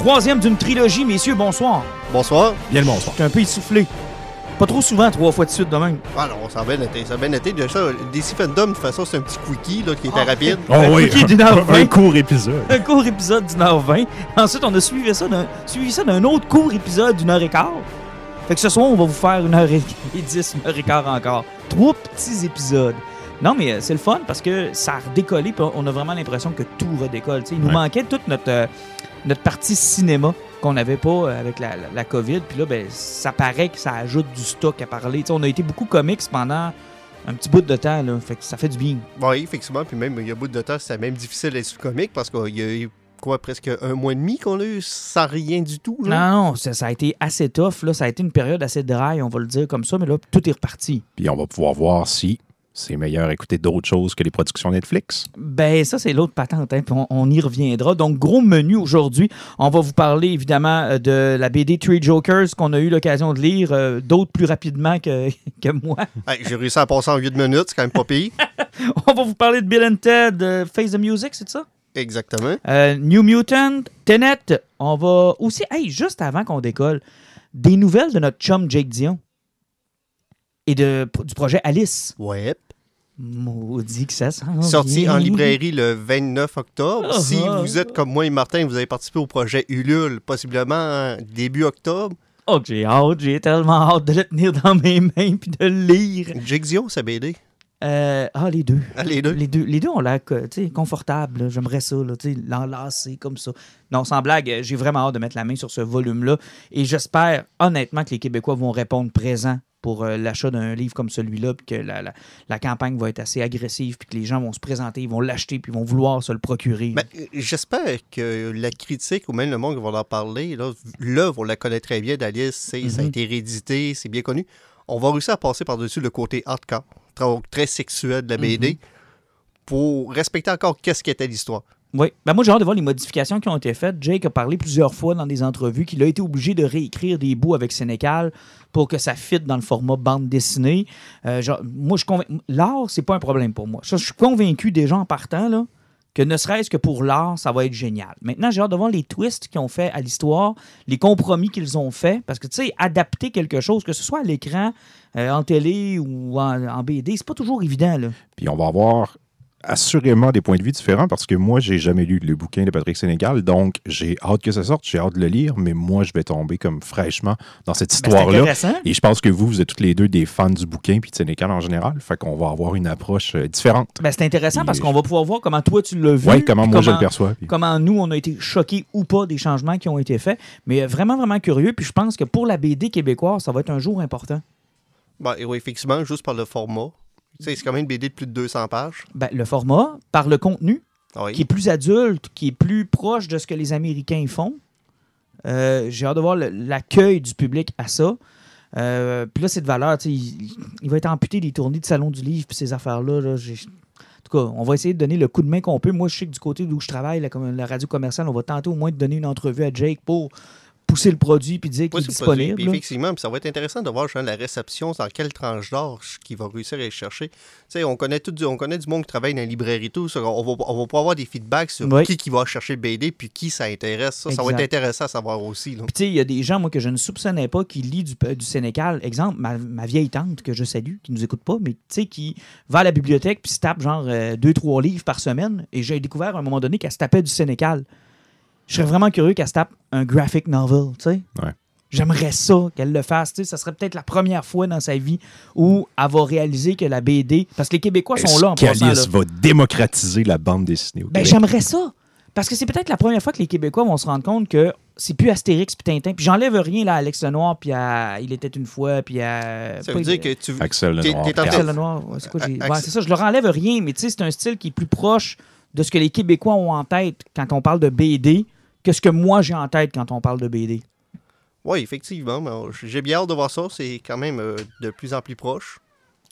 Troisième d'une trilogie, messieurs, bonsoir. Bonsoir. Bien le bonsoir. J'étais un peu essoufflé. Pas trop souvent, trois fois de suite de même. Ah non, ça a bien été. Ça a bien été. Déjà, DC Fandom, de toute façon, c'est un petit quickie là, qui était Ah, rapide. Oh Un oui, quickie d'une un, heure un vingt. court épisode. Un court épisode d'une heure vingt. Ensuite, on a suivi ça d'un, suivi ça d'un autre court épisode d'une heure et quart. Fait que ce soir, on va vous faire une heure et et dix, une heure et quart encore. Trois petits épisodes. Non, mais euh, c'est le fun parce que ça a redécollé, puis on a vraiment l'impression que tout redécolle. Tu sais, il nous Ouais. manquait toute notre, euh, notre partie cinéma qu'on n'avait pas euh, avec la, la- la COVID. Puis là, ben, ça paraît que ça ajoute du stock à parler. On a été beaucoup comics pendant un petit bout de temps. Là, fait que ça fait du bien. Oui, effectivement. Puis même, il y a un bout de temps, c'était même difficile d'être comique parce qu'il y a eu quoi, presque un mois et demi qu'on a eu sans rien du tout. là. Non, non, ça, ça a été assez tough. Là. Ça a été une période assez dry, on va le dire comme ça. Mais là, tout est reparti. Puis on va pouvoir voir si c'est meilleur écouter d'autres choses que les productions Netflix? Ben, ça, c'est l'autre patente, hein, puis on, on y reviendra. Donc, gros menu aujourd'hui. On va vous parler, évidemment, euh, de la BD Three Jokers qu'on a eu l'occasion de lire, euh, d'autres plus rapidement que, que moi. Hey, J'ai réussi à passer en 8 minutes, c'est quand même pas pire. On va vous parler de Bill and Ted, euh, Face the Music, c'est ça? Exactement. Euh, New Mutant, Tenet. On va aussi, hey, juste avant qu'on décolle, des nouvelles de notre chum Jake Dion et de, du projet Alice. Ouais. Maudit que ça s'en Sorti en librairie le 29 octobre. Ah, si ah. vous êtes comme moi et Martin, vous avez participé au projet Ulule, possiblement euh, début octobre. Oh, j'ai hâte, j'ai tellement hâte de le tenir dans mes mains puis de le lire. Dion, sa BD. Euh, ah, les deux. Ah, les deux. Les deux, les deux ont l'air sais, confortables. J'aimerais ça, l'enlacer comme ça. Non, sans blague, euh, j'ai vraiment hâte de mettre la main sur ce volume-là. Et j'espère honnêtement que les Québécois vont répondre présent pour euh, l'achat d'un livre comme celui-là, puis que la, la- la campagne va être assez agressive, puis que les gens vont se présenter, ils vont l'acheter, puis ils vont vouloir se le procurer. Ben, J'espère que la critique ou même le monde qui va en parler, l'œuvre, on la connaît très bien d'Alice, ça a Mhm. été réédité, c'est bien connu. On va réussir à passer par-dessus le côté hardcore, très, très sexuel de la BD, pour respecter encore qu'est-ce qu'était l'histoire. Oui. Ben moi, j'ai hâte de voir les modifications qui ont été faites. Jake a parlé plusieurs fois dans des entrevues qu'il a été obligé de réécrire des bouts avec Sénécal pour que ça fitte dans le format bande dessinée. Euh, genre, moi, je L'art, c'est pas un problème pour moi. Je suis convaincu déjà en partant là, que ne serait-ce que pour l'art, ça va être génial. Maintenant, j'ai hâte de voir les twists qu'ils ont fait à l'histoire, les compromis qu'ils ont faits. Parce que, tu sais, adapter quelque chose, que ce soit à l'écran, euh, en télé ou en, en BD, c'est pas toujours évident. Là. Puis on va avoir assurément des points de vue différents parce que moi, j'ai jamais lu le bouquin de Patrick Sénégal, donc j'ai hâte que ça sorte, j'ai hâte de le lire, mais moi, je vais tomber comme fraîchement dans cette Ben, c'est histoire-là. intéressant. Et je pense que vous, vous êtes toutes les deux des fans du bouquin puis de Sénécal en général, fait qu'on va avoir une approche euh, différente. Ben, c'est intéressant parce qu'on va pouvoir voir comment toi tu l'as vu. Ouais, comment moi je le perçois. puis- comment nous, on a été choqués ou pas des changements qui ont été faits. Mais euh, vraiment, vraiment curieux. Puis je pense que pour la BD québécoise, ça va être un jour important. Ben, oui, effectivement, juste par le format. C'est quand même une BD de plus de 200 pages. Ben, le format, par le contenu, Ah oui. qui est plus adulte, qui est plus proche de ce que les Américains font. Euh, J'ai hâte de voir l'accueil du public à ça. Euh, puis là, c'est de valeur. Il, il va être amputé des tournées de Salon du Livre puis ces affaires-là. là. En tout cas, on va essayer de donner le coup de main qu'on peut. Moi, je sais que du côté d'où je travaille, la radio commerciale, on va tenter au moins de donner une entrevue à Jake pour pousser le produit puis dire qu'il est disponible. Puis effectivement, puis ça va être intéressant de voir genre, la réception, dans quelle tranche d'âge qu'il va réussir à aller chercher. Tu sais, on connaît, tout du, on connaît du monde qui travaille dans la librairie et tout. ça, on, va, on va pouvoir avoir des feedbacks sur Oui. qui, qui va chercher le BD puis qui ça intéresse. Ça, ça va être intéressant à savoir aussi. là. Puis, tu sais, il y a des gens, moi, que je ne soupçonnais pas qui lisent du, euh, du Sénécal. Exemple, ma, ma vieille tante, que je salue, qui nous écoute pas, mais tu sais, qui va à la bibliothèque puis se tape genre euh, deux, trois livres par semaine. Et j'ai découvert à un moment donné qu'elle se tapait du Sénécal. Je serais vraiment curieux qu'elle se tape un graphic novel, tu sais. Ouais. J'aimerais ça qu'elle le fasse. Tu sais, ça serait peut-être la première fois dans sa vie où elle va réaliser que la BD. Parce que les Québécois sont là en qu'Alice va démocratiser la bande dessinée au Ben, j'aimerais ça. Parce que c'est peut-être la première fois que les Québécois vont se rendre compte que c'est plus Astérix puis Tintin. Puis j'enlève rien là, à Alex Lenoir, puis à Il était une fois, puis à. Ça veut dire que tu. Axel Lenoir. Axel Lenoir, ouais, c'est quoi j'ai- ouais, c'est ça, je leur enlève rien, mais tu sais, c'est un style qui est plus proche de ce que les Québécois ont en tête quand on parle de BD que ce que moi j'ai en tête quand on parle de BD. Oui, effectivement. J'ai bien hâte de voir ça. C'est quand même euh, de plus en plus proche.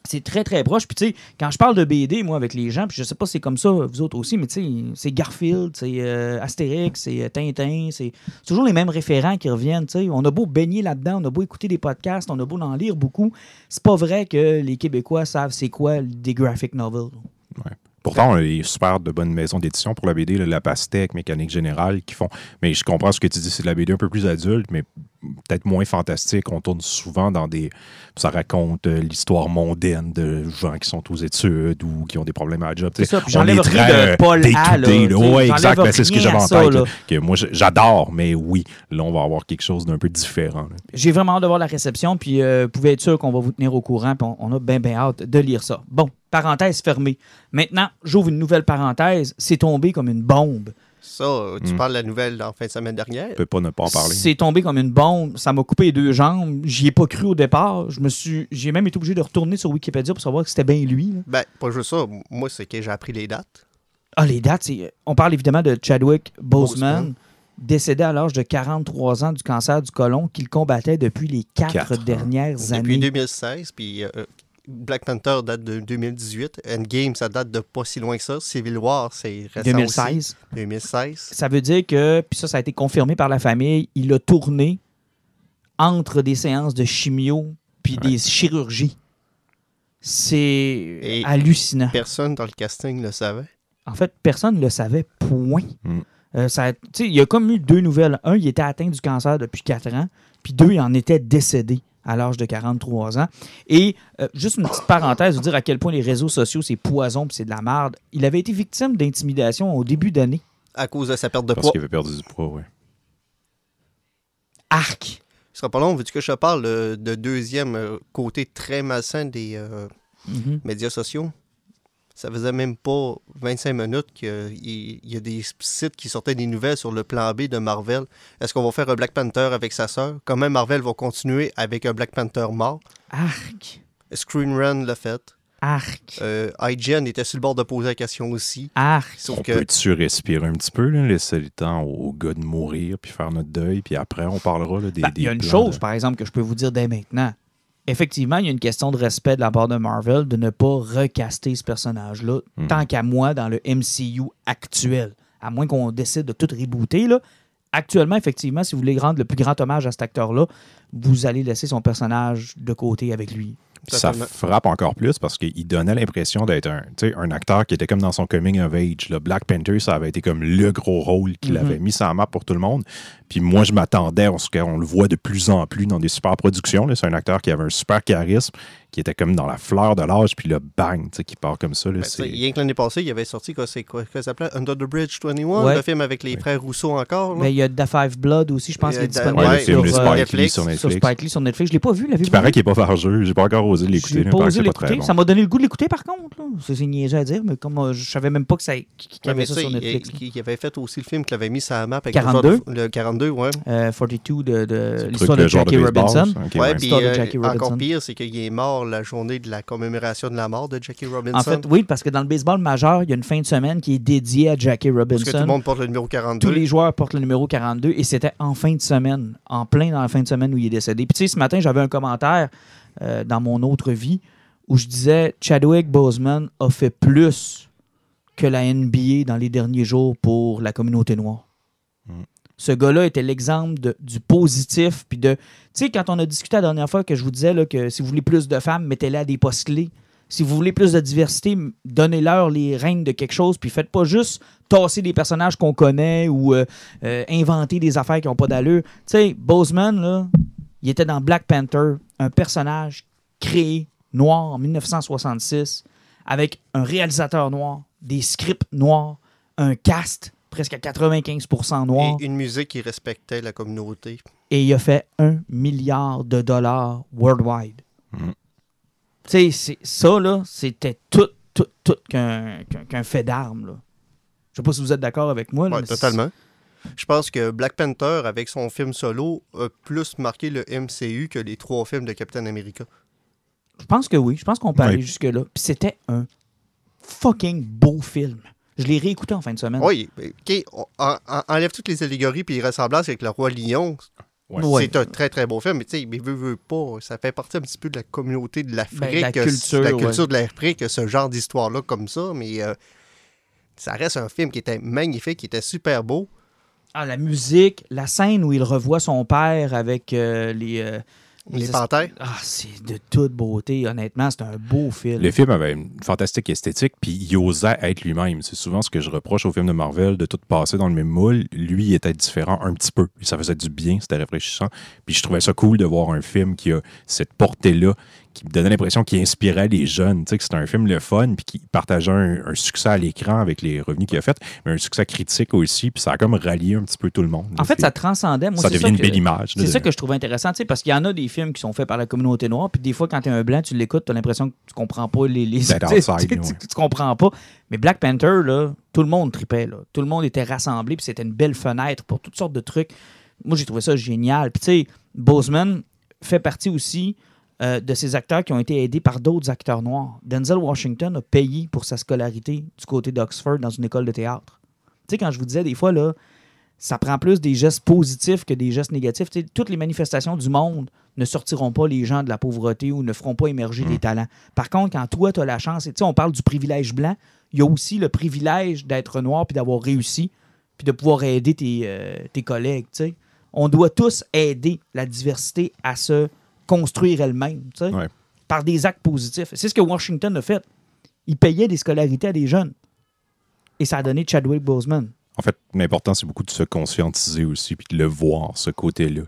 C'est très très proche. Puis tu sais, quand je parle de BD, moi, avec les gens, puis je sais pas si c'est comme ça, vous autres aussi, mais tu sais, c'est Garfield, c'est euh, Astérix, c'est euh, Tintin, c'est c'est toujours les mêmes référents qui reviennent. tu sais. On a beau baigner là-dedans, on a beau écouter des podcasts, on a beau en lire beaucoup. C'est pas vrai que les Québécois savent c'est quoi des graphic novels. Pourtant, on a des super de bonnes maisons d'édition pour la BD, là, La Pastèque, Mécanique Générale, qui font. Mais je comprends ce que tu dis, c'est de la BD un peu plus adulte, mais peut-être moins fantastique. On tourne souvent dans des. Ça raconte euh, l'histoire mondaine de gens qui sont aux études ou qui ont des problèmes à la job. C'est ça, puis On j'enlève est rien très, de euh, Paul day A, j'enlève exact. Ben, c'est ce que j'avais en ça, tête. là. là, que moi, j'adore, mais oui, là, on va avoir quelque chose d'un peu différent. J'ai vraiment hâte de voir la réception, puis euh, vous pouvez être sûr qu'on va vous tenir au courant, puis on, on a bien, bien hâte de lire ça. Bon, parenthèse fermée. Maintenant, j'ouvre une nouvelle parenthèse. C'est tombé comme une bombe. Ça, tu Mm. parles de la nouvelle en fin de semaine dernière? Je peux pas ne pas en parler. C'est tombé comme une bombe. Ça m'a coupé les deux jambes. J'y ai pas cru au départ. Je me suis, j'ai même été obligé de retourner sur Wikipédia pour savoir que c'était bien lui. là. Ben, pas juste ça. Moi, c'est que j'ai appris les dates. Ah, les dates, c'est- on parle évidemment de Chadwick Boseman, Boseman. décédé à l'âge de 43 ans du cancer du côlon qu'il combattait depuis les quatre, dernières Depuis années. 2016, puis euh, Black Panther date de 2018. Endgame, ça date de pas si loin que ça. Civil War, c'est récent 2016. aussi. 2016. Ça veut dire que, puis ça, ça a été confirmé par la famille, il a tourné entre des séances de chimio puis des chirurgies. C'est Et- hallucinant. Personne dans le casting le savait. En fait, personne ne le savait, point. Mm. Euh, ça a- tu sais, il y a comme eu deux nouvelles. Un, il était atteint du cancer depuis quatre ans, puis deux, il en était décédé à l'âge de 43 ans. Et euh, juste une petite parenthèse, vous dire à quel point les réseaux sociaux, c'est poison puis c'est de la merde. Il avait été victime d'intimidation au début d'année. À cause de sa perte de Parce poids. qu'il avait perdu du poids, oui. Arc! Ce sera pas long, veux-tu que je te parle euh, de deuxième euh, côté très malsain des euh, Mhm. médias sociaux? Ça faisait même pas 25 minutes qu'il y, a des sites qui sortaient des nouvelles sur le plan B de Marvel. Est-ce qu'on va faire un Black Panther avec sa sœur? Comment Marvel va continuer avec un Black Panther mort? Arc! Screen Run l'a fait. Arc! Euh, IGN était sur le bord de poser la question aussi. Arc! Sauf On que peut-tu respirer un petit peu, là, laisser le temps aux gars de mourir, puis faire notre deuil, puis après, on parlera là, des, Ben, des il y a une chose, de- par exemple, que je peux vous dire dès maintenant. Effectivement, il y a une question de respect de la part de Marvel de ne pas recaster ce personnage-là, Mhm. tant qu'à moi, dans le MCU actuel. À moins qu'on décide de tout rebooter. Là. Actuellement, effectivement, si vous voulez rendre le plus grand hommage à cet acteur-là, vous allez laisser son personnage de côté avec lui. Ça frappe encore plus parce qu'il donnait l'impression d'être un, tu sais, un acteur qui était comme dans son coming of age. là. Black Panther, ça avait été comme le gros rôle qu'il Mhm. avait mis sur la map pour tout le monde. Puis moi, je m'attendais à ce qu'on le voit de plus en plus dans des super productions. C'est un acteur qui avait un super charisme, qui était comme dans la fleur de l'âge, puis le bang, tu sais, qui part comme ça. là, Ben, rien que l'année passée, il avait sorti quoi, c'est quoi, quoi ça s'appelait? Under the Bridge 21, Ouais. le film avec les frères Rousseau encore. là. Mais il y a The Five Blood aussi, je pense, qu'il est euh, disponible Ouais, le de sur, euh, Spike Lee Netflix, sur sur Netflix. Spike Lee sur Netflix. Je l'ai pas vu, l'avez-vous Qui paraît vu? qu'il est pas fargeux. J'ai pas encore osé l'écouter. J'ai pas osé l'écouter. bon. Ça m'a donné le goût de l'écouter par contre. là. C'est niaiseux à dire, mais comme euh, je savais même pas que ça, qu'il y Ouais, avait ça ça, sur il, Netflix. il- il avait fait aussi le film qu'il avait mis sur la map avec 42? le, joueur de- le 42, ouais. Euh, 42 de, de l'histoire de de Jackie Robinson. ouais, ouais. puis euh, Robinson. encore pire, c'est qu'il est mort la journée de la commémoration de la mort de Jackie Robinson. En fait, oui, parce que dans le baseball majeur, il y a une fin de semaine qui est dédiée à Jackie parce que tout le Robinson. monde porte le numéro 42. Tous les joueurs portent le numéro 42 et c'était en fin de semaine, en plein dans la fin de semaine où il est décédé. Puis tu sais, ce matin, j'avais un commentaire euh, dans mon autre vie où je disais Chadwick Boseman a fait plus que la NBA dans les derniers jours pour la communauté noire. Mm. Ce gars-là était l'exemple du positif. Puis de. Tu sais, quand on a discuté la dernière fois que je vous disais là, que si vous voulez plus de femmes, mettez-les à des postes clés. Si vous voulez plus de diversité, donnez-leur les règnes de quelque chose. Puis faites pas juste tasser des personnages qu'on connaît ou euh, euh, inventer des affaires qui n'ont pas d'allure. Tu sais, Boseman, là, il était dans Black Panther, un personnage créé noir en 1966 avec un réalisateur noir, des scripts noirs, un cast presque à 95% noir. Et une musique qui respectait la communauté. et il a fait un milliard de dollars worldwide. Mm. Tu sais, c'est- ça, là, c'était tout, tout, tout qu'un fait d'armes, là. Je sais pas si vous êtes d'accord avec moi. là, Ouais, mais totalement. Je pense que Black Panther, avec son film solo, a plus marqué le MCU que les trois films de Captain America. Je pense que oui. Je pense qu'on peut aller jusque-là. Puis c'était un fucking beau film. Je l'ai réécouté en fin de semaine. Oui, OK, on- en- en- enlève toutes les allégories puis les ressemblances avec le Roi Lion. Ouais. Ouais. C'est un très, très beau film. Mais tu sais, mais veut, veut pas, ça fait partie un petit peu de la communauté de l'Afrique. Ben, la culture, la ouais. culture de l'Afrique, ce genre d'histoire-là comme ça. Mais euh, ça reste un film qui était magnifique, qui était super beau. Ah, la musique, la scène où il revoit son père avec euh, les. euh, Les es- panthères. Ah, c'est de toute beauté. Honnêtement, c'est un beau film. Le film avait une fantastique esthétique, puis il osait être lui-même. C'est souvent ce que je reproche au film de Marvel, de tout passer dans le même moule. Lui, il était différent un petit peu. Ça faisait du bien, c'était rafraîchissant. Puis je trouvais ça cool de voir un film qui a cette portée-là, qui me donnait l'impression qu'il inspirait les jeunes. Tu sais, que c'était un film le fun, puis qui partageait un, un succès à l'écran avec les revenus qu'il a fait, mais un succès critique aussi, puis ça a comme rallié un petit peu tout le monde. En fait, ça transcendait. Moi, ça devient une que- belle image. C'est ça que je trouvais intéressant, tu sais, parce qu'il y en a des films qui sont faits par la communauté noire, puis des fois, quand tu es un blanc, tu l'écoutes, tu as l'impression que tu comprends pas les. les That tu outside, ouais. tu comprends pas. Mais Black Panther, là, tout le monde tripait, là. Tout le monde était rassemblé, puis c'était une belle fenêtre pour toutes sortes de trucs. Moi, j'ai trouvé ça génial. Puis, tu sais, Boseman fait partie aussi euh, de ces acteurs qui ont été aidés par d'autres acteurs noirs. Denzel Washington a payé pour sa scolarité du côté d'Oxford dans une école de théâtre. Tu sais, quand je vous disais des fois, là, ça prend plus des gestes positifs que des gestes négatifs. Tu sais, toutes les manifestations du monde ne sortiront pas les gens de la pauvreté ou ne feront pas émerger des talents. Par contre, quand toi, tu as la chance, et tu sais, on parle du privilège blanc, il y a aussi le privilège d'être noir puis d'avoir réussi puis de pouvoir aider tes, euh, tes collègues. tu sais. On doit tous aider la diversité à se construire elle-même tu sais, Ouais. par des actes positifs. C'est ce que Washington a fait. Il payait des scolarités à des jeunes. Et ça a donné Chadwick Boseman. En fait, l'important, c'est beaucoup de se conscientiser aussi, puis de le voir, ce côté-là.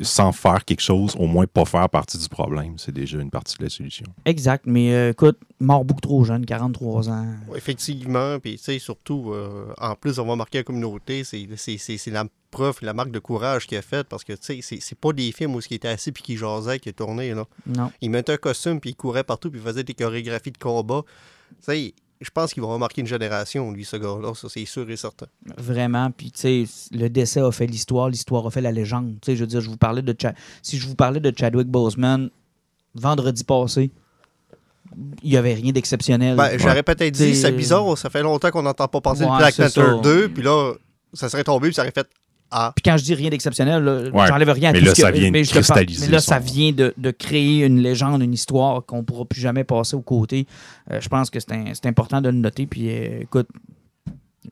Sans faire quelque chose, au moins pas faire partie du problème. C'est déjà une partie de la solution. Exact, mais euh, écoute, mort beaucoup trop jeune, 43 ans. Effectivement, puis tu sais, surtout, euh, en plus d'avoir marqué la communauté, c'est c'est- c'est- c'est la preuve, la marque de courage qu'il a faite, parce que tu sais, c'est- c'est pas des films où il était assis puis qui jasait, qui est tourné, là. Non. Il mettait un costume, puis il courait partout, puis il faisait des chorégraphies de combat. Tu sais, je pense qu'il va remarquer une génération, lui, ce gars-là, ça c'est sûr et certain. Vraiment, puis tu sais, le décès a fait l'histoire, l'histoire a fait la légende. Tu sais, je veux dire, je vous parlais de Cha- si je vous parlais de Chadwick Boseman vendredi passé, il n'y avait rien d'exceptionnel. Ben, J'aurais peut-être dit, c'est bizarre, ça fait longtemps qu'on n'entend pas parler Ouais, de Black Panther ça. 2, puis là, ça serait tombé, puis ça aurait fait Ah. Puis quand je dis rien d'exceptionnel, Ouais, j'enlève rien à mais tout là, ce que- ça vient de mais je te parle- cristalliser Mais là, son- ça vient de, de créer une légende, une histoire qu'on ne pourra plus jamais passer aux côtés. Euh, je pense que c'est important de le noter. Puis euh, écoute,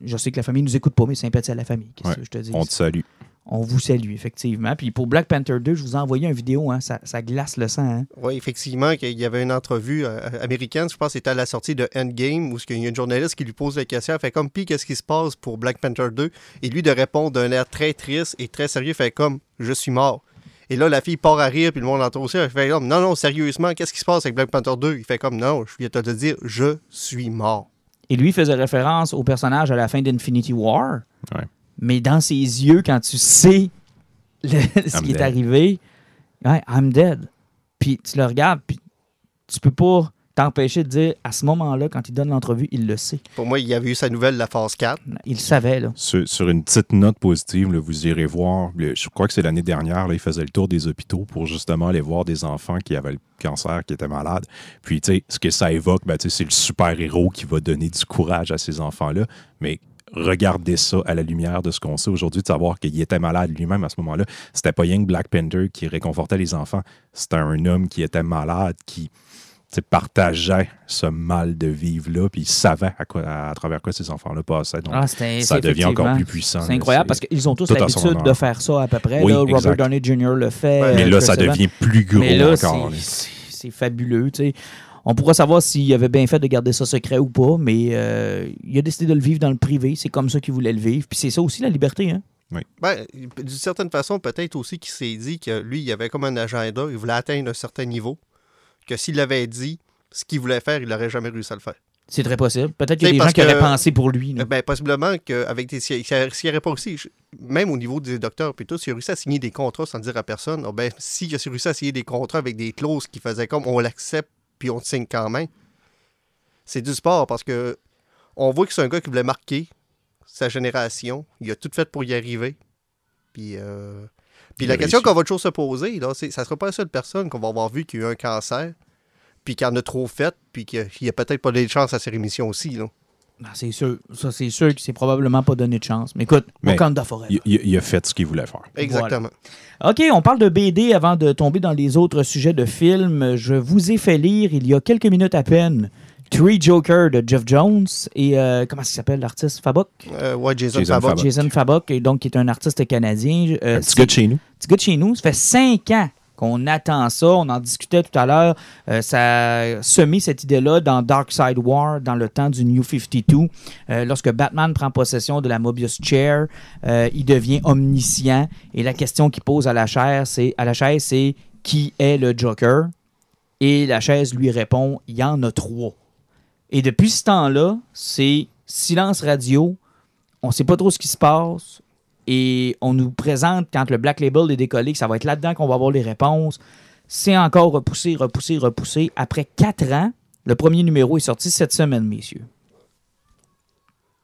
je sais que la famille ne nous écoute pas, mais sympathie à la famille. Qu'est-ce Ouais, que je te dis? On te salue. On vous salue, effectivement. Puis pour Black Panther 2, je vous ai envoyé une vidéo, hein, ça, ça glace le sang. hein. Oui, effectivement, qu'il y avait une entrevue euh, américaine, je pense que c'était à la sortie de Endgame, où il y a une journaliste qui lui pose la question, elle fait comme, puis qu'est-ce qui se passe pour Black Panther 2? Et lui de répondre d'un air très triste et très sérieux, fait comme, je suis mort. Et là, la fille part à rire, puis le monde entend aussi, elle fait comme, non, non, sérieusement, qu'est-ce qui se passe avec Black Panther 2? Il fait comme, non, je viens de te dire, je suis mort. Et lui faisait référence au personnage à la fin d'Infinity War. Ouais. Mais dans ses yeux, quand tu sais le- ce I'm qui est arrivé, ouais, I'm dead. Puis tu le regardes, puis tu peux pas t'empêcher de dire, à ce moment-là, quand il donne l'entrevue, il le sait. Pour moi, il y avait eu sa nouvelle, la phase 4. Il le savait, là. Sur, sur une petite note positive, là, vous irez voir, le- je crois que c'est l'année dernière, là, il faisait le tour des hôpitaux pour justement aller voir des enfants qui avaient le cancer, qui étaient malades. Puis, tu sais, ce que ça évoque, ben, tu sais, c'est le super-héros qui va donner du courage à ces enfants-là. Mais regardez ça à la lumière de ce qu'on sait aujourd'hui, de savoir qu'il était malade lui-même à ce moment-là. C'était pas que Black Panther qui réconfortait les enfants. C'était un homme qui était malade, qui partageait ce mal de vivre-là, puis il savait à, quoi, à travers quoi ces enfants-là passaient. Donc, Ah, ça devient encore plus puissant. C'est incroyable parce qu'ils ont tous l'habitude de faire ça à peu près. Oui, là. Robert exact. Downey Jr. le fait. Ouais. Mais euh, là, Chris ça devient plus gros Mais là, encore. c'est- fabuleux. sais. On pourra savoir s'il avait bien fait de garder ça secret ou pas, mais euh, il a décidé de le vivre dans le privé. C'est comme ça qu'il voulait le vivre. Puis c'est ça aussi la liberté. Hein? Ben, d'une certaine façon, peut-être aussi qu'il s'est dit que lui, il avait comme un agenda, il voulait atteindre un certain niveau, que s'il l'avait dit, ce qu'il voulait faire, il n'aurait jamais réussi à le faire. C'est très possible. Peut-être qu'il y a des gens qui auraient pensé pour lui. Ben, possiblement qu'avec des. S'il n'y aurait pas aussi, même au niveau des docteurs, puis tout, s'il a réussi à signer des contrats sans dire à personne, oh ben, s'il a réussi à signer des contrats avec des clauses qui faisaient comme on l'accepte, puis on te signe quand même, c'est du sport parce que on voit que c'est un gars qui voulait marquer sa génération. Il a tout fait pour y arriver. Puis, euh, puis la question qu'on va toujours se poser, là, c'est ça sera pas la seule personne qu'on va avoir vu qui a eu un cancer, puis qui en a trop fait, puis qui a, a peut-être pas donné de chance à ses rémissions aussi. Là. Ah, c'est sûr. Ça, c'est sûr que c'est probablement pas donné de chance. Mais écoute, Mais Wakanda Forever. Il, a fait ce qu'il voulait faire. Exactement. OK, on parle de BD avant de tomber dans les autres sujets de films. Je vous ai fait lire il y a quelques minutes à peine Three Joker de Jeff Jones et euh, comment ça s'appelle l'artiste Fabok? Euh, ouais, Jason, Jason Fabok. Fabok. Jason Fabok, et donc qui est un artiste canadien. Euh, Un petit gars de chez nous. petit gars de chez nous. Ça fait cinq ans qu'on attend ça. On en discutait tout à l'heure. Euh, ça a semé cette idée-là dans Dark Side War, dans le temps du New 52. Euh, lorsque Batman prend possession de la Mobius Chair, euh, il devient omniscient. Et la question qu'il pose à la chaise, c'est à la chaise, c'est qui est le Joker? Et la chaise lui répond, il y en a trois. Et depuis ce temps-là, c'est silence radio. On ne sait pas trop ce qui se passe. Et on nous présente, quand le Black Label est décollé, que ça va être là-dedans qu'on va avoir les réponses. C'est encore repoussé, repoussé, repoussé. Après quatre ans, le premier numéro est sorti cette semaine, messieurs.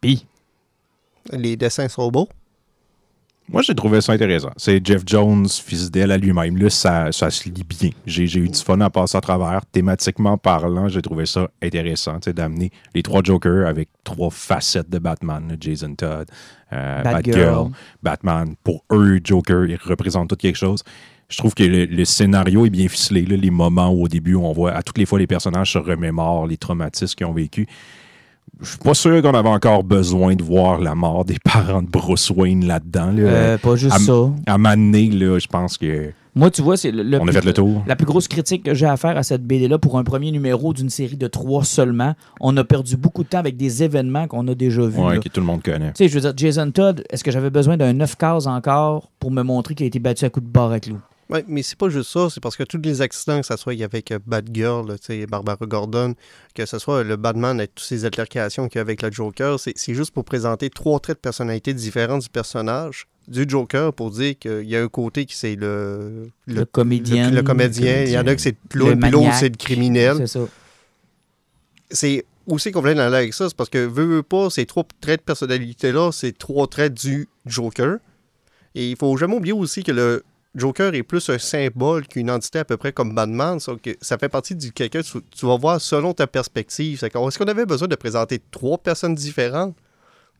Puis, Les dessins sont beaux. Moi, j'ai trouvé ça intéressant. C'est Jeff Jones, fidèle à lui-même. Là, ça, ça se lit bien. J'ai eu du fun à passer à travers. Thématiquement parlant, j'ai trouvé ça intéressant d'amener les trois Jokers avec trois facettes de Batman. Jason Todd, euh, Batgirl. Batgirl, Batman. Pour eux, Joker, ils représentent tout quelque chose. Je trouve que le, le scénario est bien ficelé. là, les moments où, au début, on voit à toutes les fois les personnages se remémorent les traumatismes qu'ils ont vécu. Je suis pas sûr qu'on avait encore besoin de voir la mort des parents de Bruce Wayne là-dedans. là. euh, pas juste à, ça. à m'amener, là, je pense que Moi, tu vois, c'est le, le on a plus- fait le tour. La plus grosse critique que j'ai à faire à cette BD-là pour un premier numéro d'une série de trois seulement, on a perdu beaucoup de temps avec des événements qu'on a déjà vus. Là. que tout le monde connaît. Tu sais, je veux dire, Jason Todd, est-ce que j'avais besoin d'un 9 cases encore pour me montrer qu'il a été battu à coups de barre à clous? Ouais, mais c'est pas juste ça, c'est parce que tous les accidents, que ce soit avec Batgirl, Barbara Gordon, que ce soit le Batman avec toutes ces altercations qu'il y a avec le Joker, c'est juste pour présenter trois traits de personnalité différents du personnage, du Joker, pour dire qu'il y a un côté qui c'est le, Le comédien. le, le comédien, il y en a que c'est puis l'autre maniaque. c'est le criminel. C'est ça. C'est aussi qu'on voulait aller avec ça, c'est parce que veut, veut pas, ces trois traits de personnalité-là, c'est trois traits du Joker. Et il faut jamais oublier aussi que le Joker est plus un symbole qu'une entité à peu près comme Batman. Ça, que ça fait partie du quelqu'un, tu, tu vas voir selon ta perspective. Est-ce qu'on avait besoin de présenter trois personnes différentes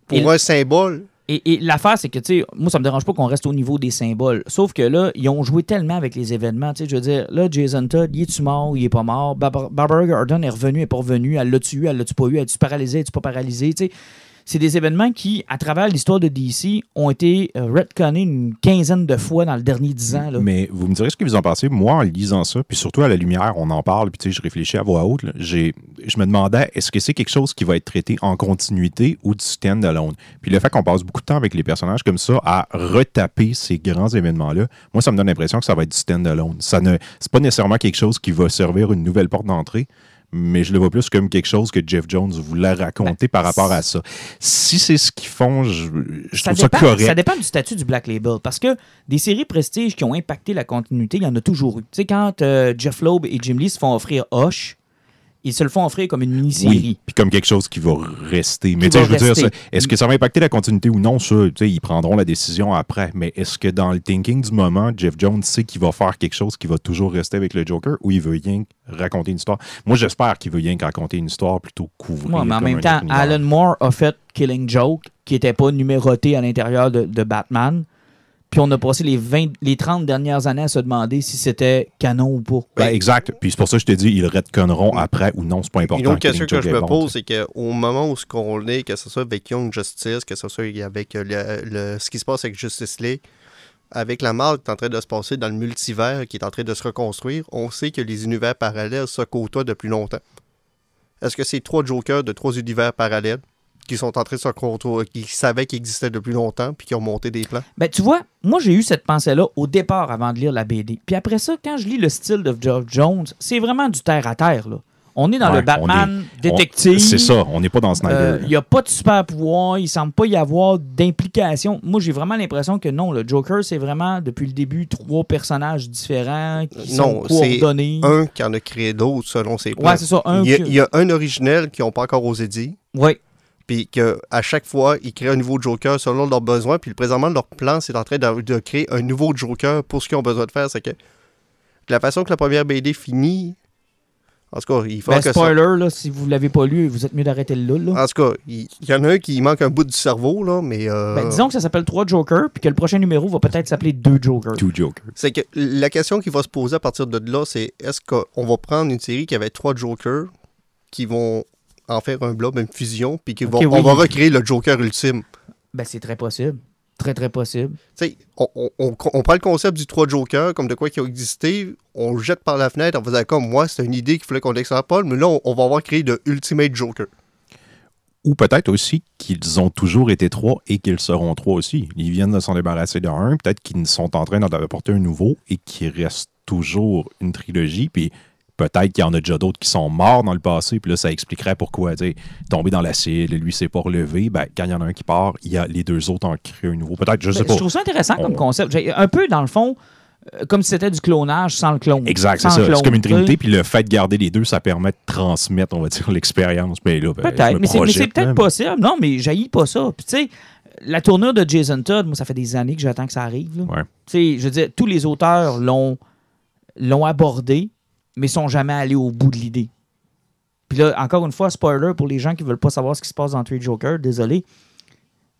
pour Et- un symbole? Et, et l'affaire, c'est que, tu sais, moi, ça me dérange pas qu'on reste au niveau des symboles. Sauf que là, ils ont joué tellement avec les événements. Tu sais, je veux dire, là, Jason Todd, il est-tu mort, il est pas mort? Barbar- Barbara Gordon est revenue, elle est pas revenue. Elle l'a-tu eu, elle l'a-tu pas eu, elle est-tu paralysée, elle est-tu pas paralysée. Tu sais, c'est des événements qui, à travers l'histoire de DC, ont été euh, retconnés une quinzaine de fois dans le dernier dix ans. Mais vous me direz ce que vous en pensez. Moi, en lisant ça, puis surtout à la lumière, on en parle, puis je réfléchis à voix haute. je me demandais, est-ce que c'est quelque chose qui va être traité en continuité ou du stand-alone? Puis le fait qu'on passe beaucoup de temps avec les personnages comme ça à retaper ces grands événements-là, moi, ça me donne l'impression que ça va être du stand-alone. Ça ne, c'est pas nécessairement quelque chose qui va servir une nouvelle porte d'entrée. Mais je le vois plus comme quelque chose que Jeff Jones voulait raconter par rapport à ça. Si c'est ce qu'ils font, je, je trouve ça dépend, correct. ça dépend du statut du Black Label. Parce que des séries prestige qui ont impacté la continuité, il y en a toujours eu. Tu sais, quand euh, Jeff Loeb et Jim Lee se font offrir Hush, ils se le font offrir comme une mini-série. Oui, puis comme quelque chose qui va rester. Mais tu sais, je veux dire, rester. ça, est-ce que ça va impacter la continuité ou non? Ça, tu sais, ils prendront la décision après. Mais est-ce que dans le thinking du moment, Jeff Jones sait qu'il va faire quelque chose qui va toujours rester avec le Joker ou il veut rien raconter une histoire? Moi, j'espère qu'il veut rien que raconter une histoire plutôt couvrir. Ouais, mais en même temps. Alan Moore a fait Killing Joke, qui n'était pas numéroté à l'intérieur de, de Batman. Puis on a passé les, 20, les 30 dernières années à se demander si c'était canon ou pas. Ben, exact. Puis c'est pour ça que je te dis, ils le retconneront après ou non, c'est pas important. Une autre question que je me pose, c'est qu'au moment où ce qu'on est, que ce soit avec Young Justice, que ce soit avec euh, le, le- ce qui se passe avec Justice League, avec la marque qui est en train de se passer dans le multivers, qui est en train de se reconstruire, on sait que les univers parallèles se côtoient depuis longtemps. Est-ce que c'est trois Jokers de trois univers parallèles? Qui sont en train de se côtoyer, qui savaient qu'ils existaient depuis longtemps, puis qui ont monté des plans? Ben, tu vois, moi, j'ai eu cette pensée-là au départ avant de lire la BD. Puis après ça, quand je lis le style de Geoff Jones, c'est vraiment du terre-à-terre. là. On est dans Ouais, le Batman détective. C'est ça, on n'est pas dans Snyder. Euh. Il n'y a pas de super pouvoir, il semble pas y avoir d'implication. Moi, j'ai vraiment l'impression que non, le Joker, c'est vraiment, depuis le début, trois personnages différents qui Non, sont c'est coordonnés. Un qui en a créé d'autres selon ses plans. Ouais, c'est ça. Un il, y a, qui- il y a un originel qui n'ont pas encore osé dire, Ouais. Puis qu'à chaque fois, ils créent un nouveau Joker selon leurs besoins. Puis présentement, leur plan, c'est en train de, de créer un nouveau Joker pour ce qu'ils ont besoin de faire. C'est que de la façon que la première BD finit, en tout cas, il faut Ben, que ça- spoiler, là, si vous l'avez pas lu, vous êtes mieux d'arrêter le là. là. En tout cas, il y, en a un qui manque un bout du cerveau, là, mais. euh, Ben, disons que ça s'appelle 3 Jokers, puis que le prochain numéro va peut-être s'appeler 2 Jokers. Two Joker. C'est que la question qui va se poser à partir de là, c'est est-ce qu'on va prendre une série qui avait trois Jokers qui vont en faire un blob, une fusion, puis qui Ok, vont, oui. on va recréer le Joker ultime. Ben, c'est très possible. Très, très possible. Tu sais, on, on- on- on prend le concept du trois Jokers comme de quoi qui a existé, on le jette par la fenêtre en faisant comme moi, c'est une idée qu'il fallait qu'on extrapole, mais là, on, on va avoir créé le Ultimate Joker. Ou peut-être aussi qu'ils ont toujours été trois et qu'ils seront trois aussi. Ils viennent de s'en débarrasser d'un, peut-être qu'ils sont en train d'en apporter un nouveau et qu'il reste toujours une trilogie, puis peut-être qu'il y en a déjà d'autres qui sont morts dans le passé, puis là, ça expliquerait pourquoi, tu sais, tomber dans l'acide, lui s'est pas relevé, ben, quand il y en a un qui part, il y a les deux autres en créent un nouveau. Peut-être, je sais Ben, pas. je trouve ça intéressant comme On- concept. Un peu, dans le fond, euh, comme si c'était du clonage sans le clone. Exact, c'est ça. C'est comme une sais. trinité, puis le fait de garder les deux, ça permet de transmettre, on va dire, l'expérience. Mais là, ben, Peut-être, mais c'est c'est peut-être là. possible. Non, mais j'haïs pas ça. Puis tu sais, la tournure de Jason Todd, moi, ça fait des années que j'attends que ça arrive. là. Ouais. Tu sais, je veux dire, tous les auteurs l'ont l'ont abordé, mais sont jamais allés au bout de l'idée. Puis là, encore une fois, spoiler pour les gens qui veulent pas savoir ce qui se passe dans Three Joker, désolé.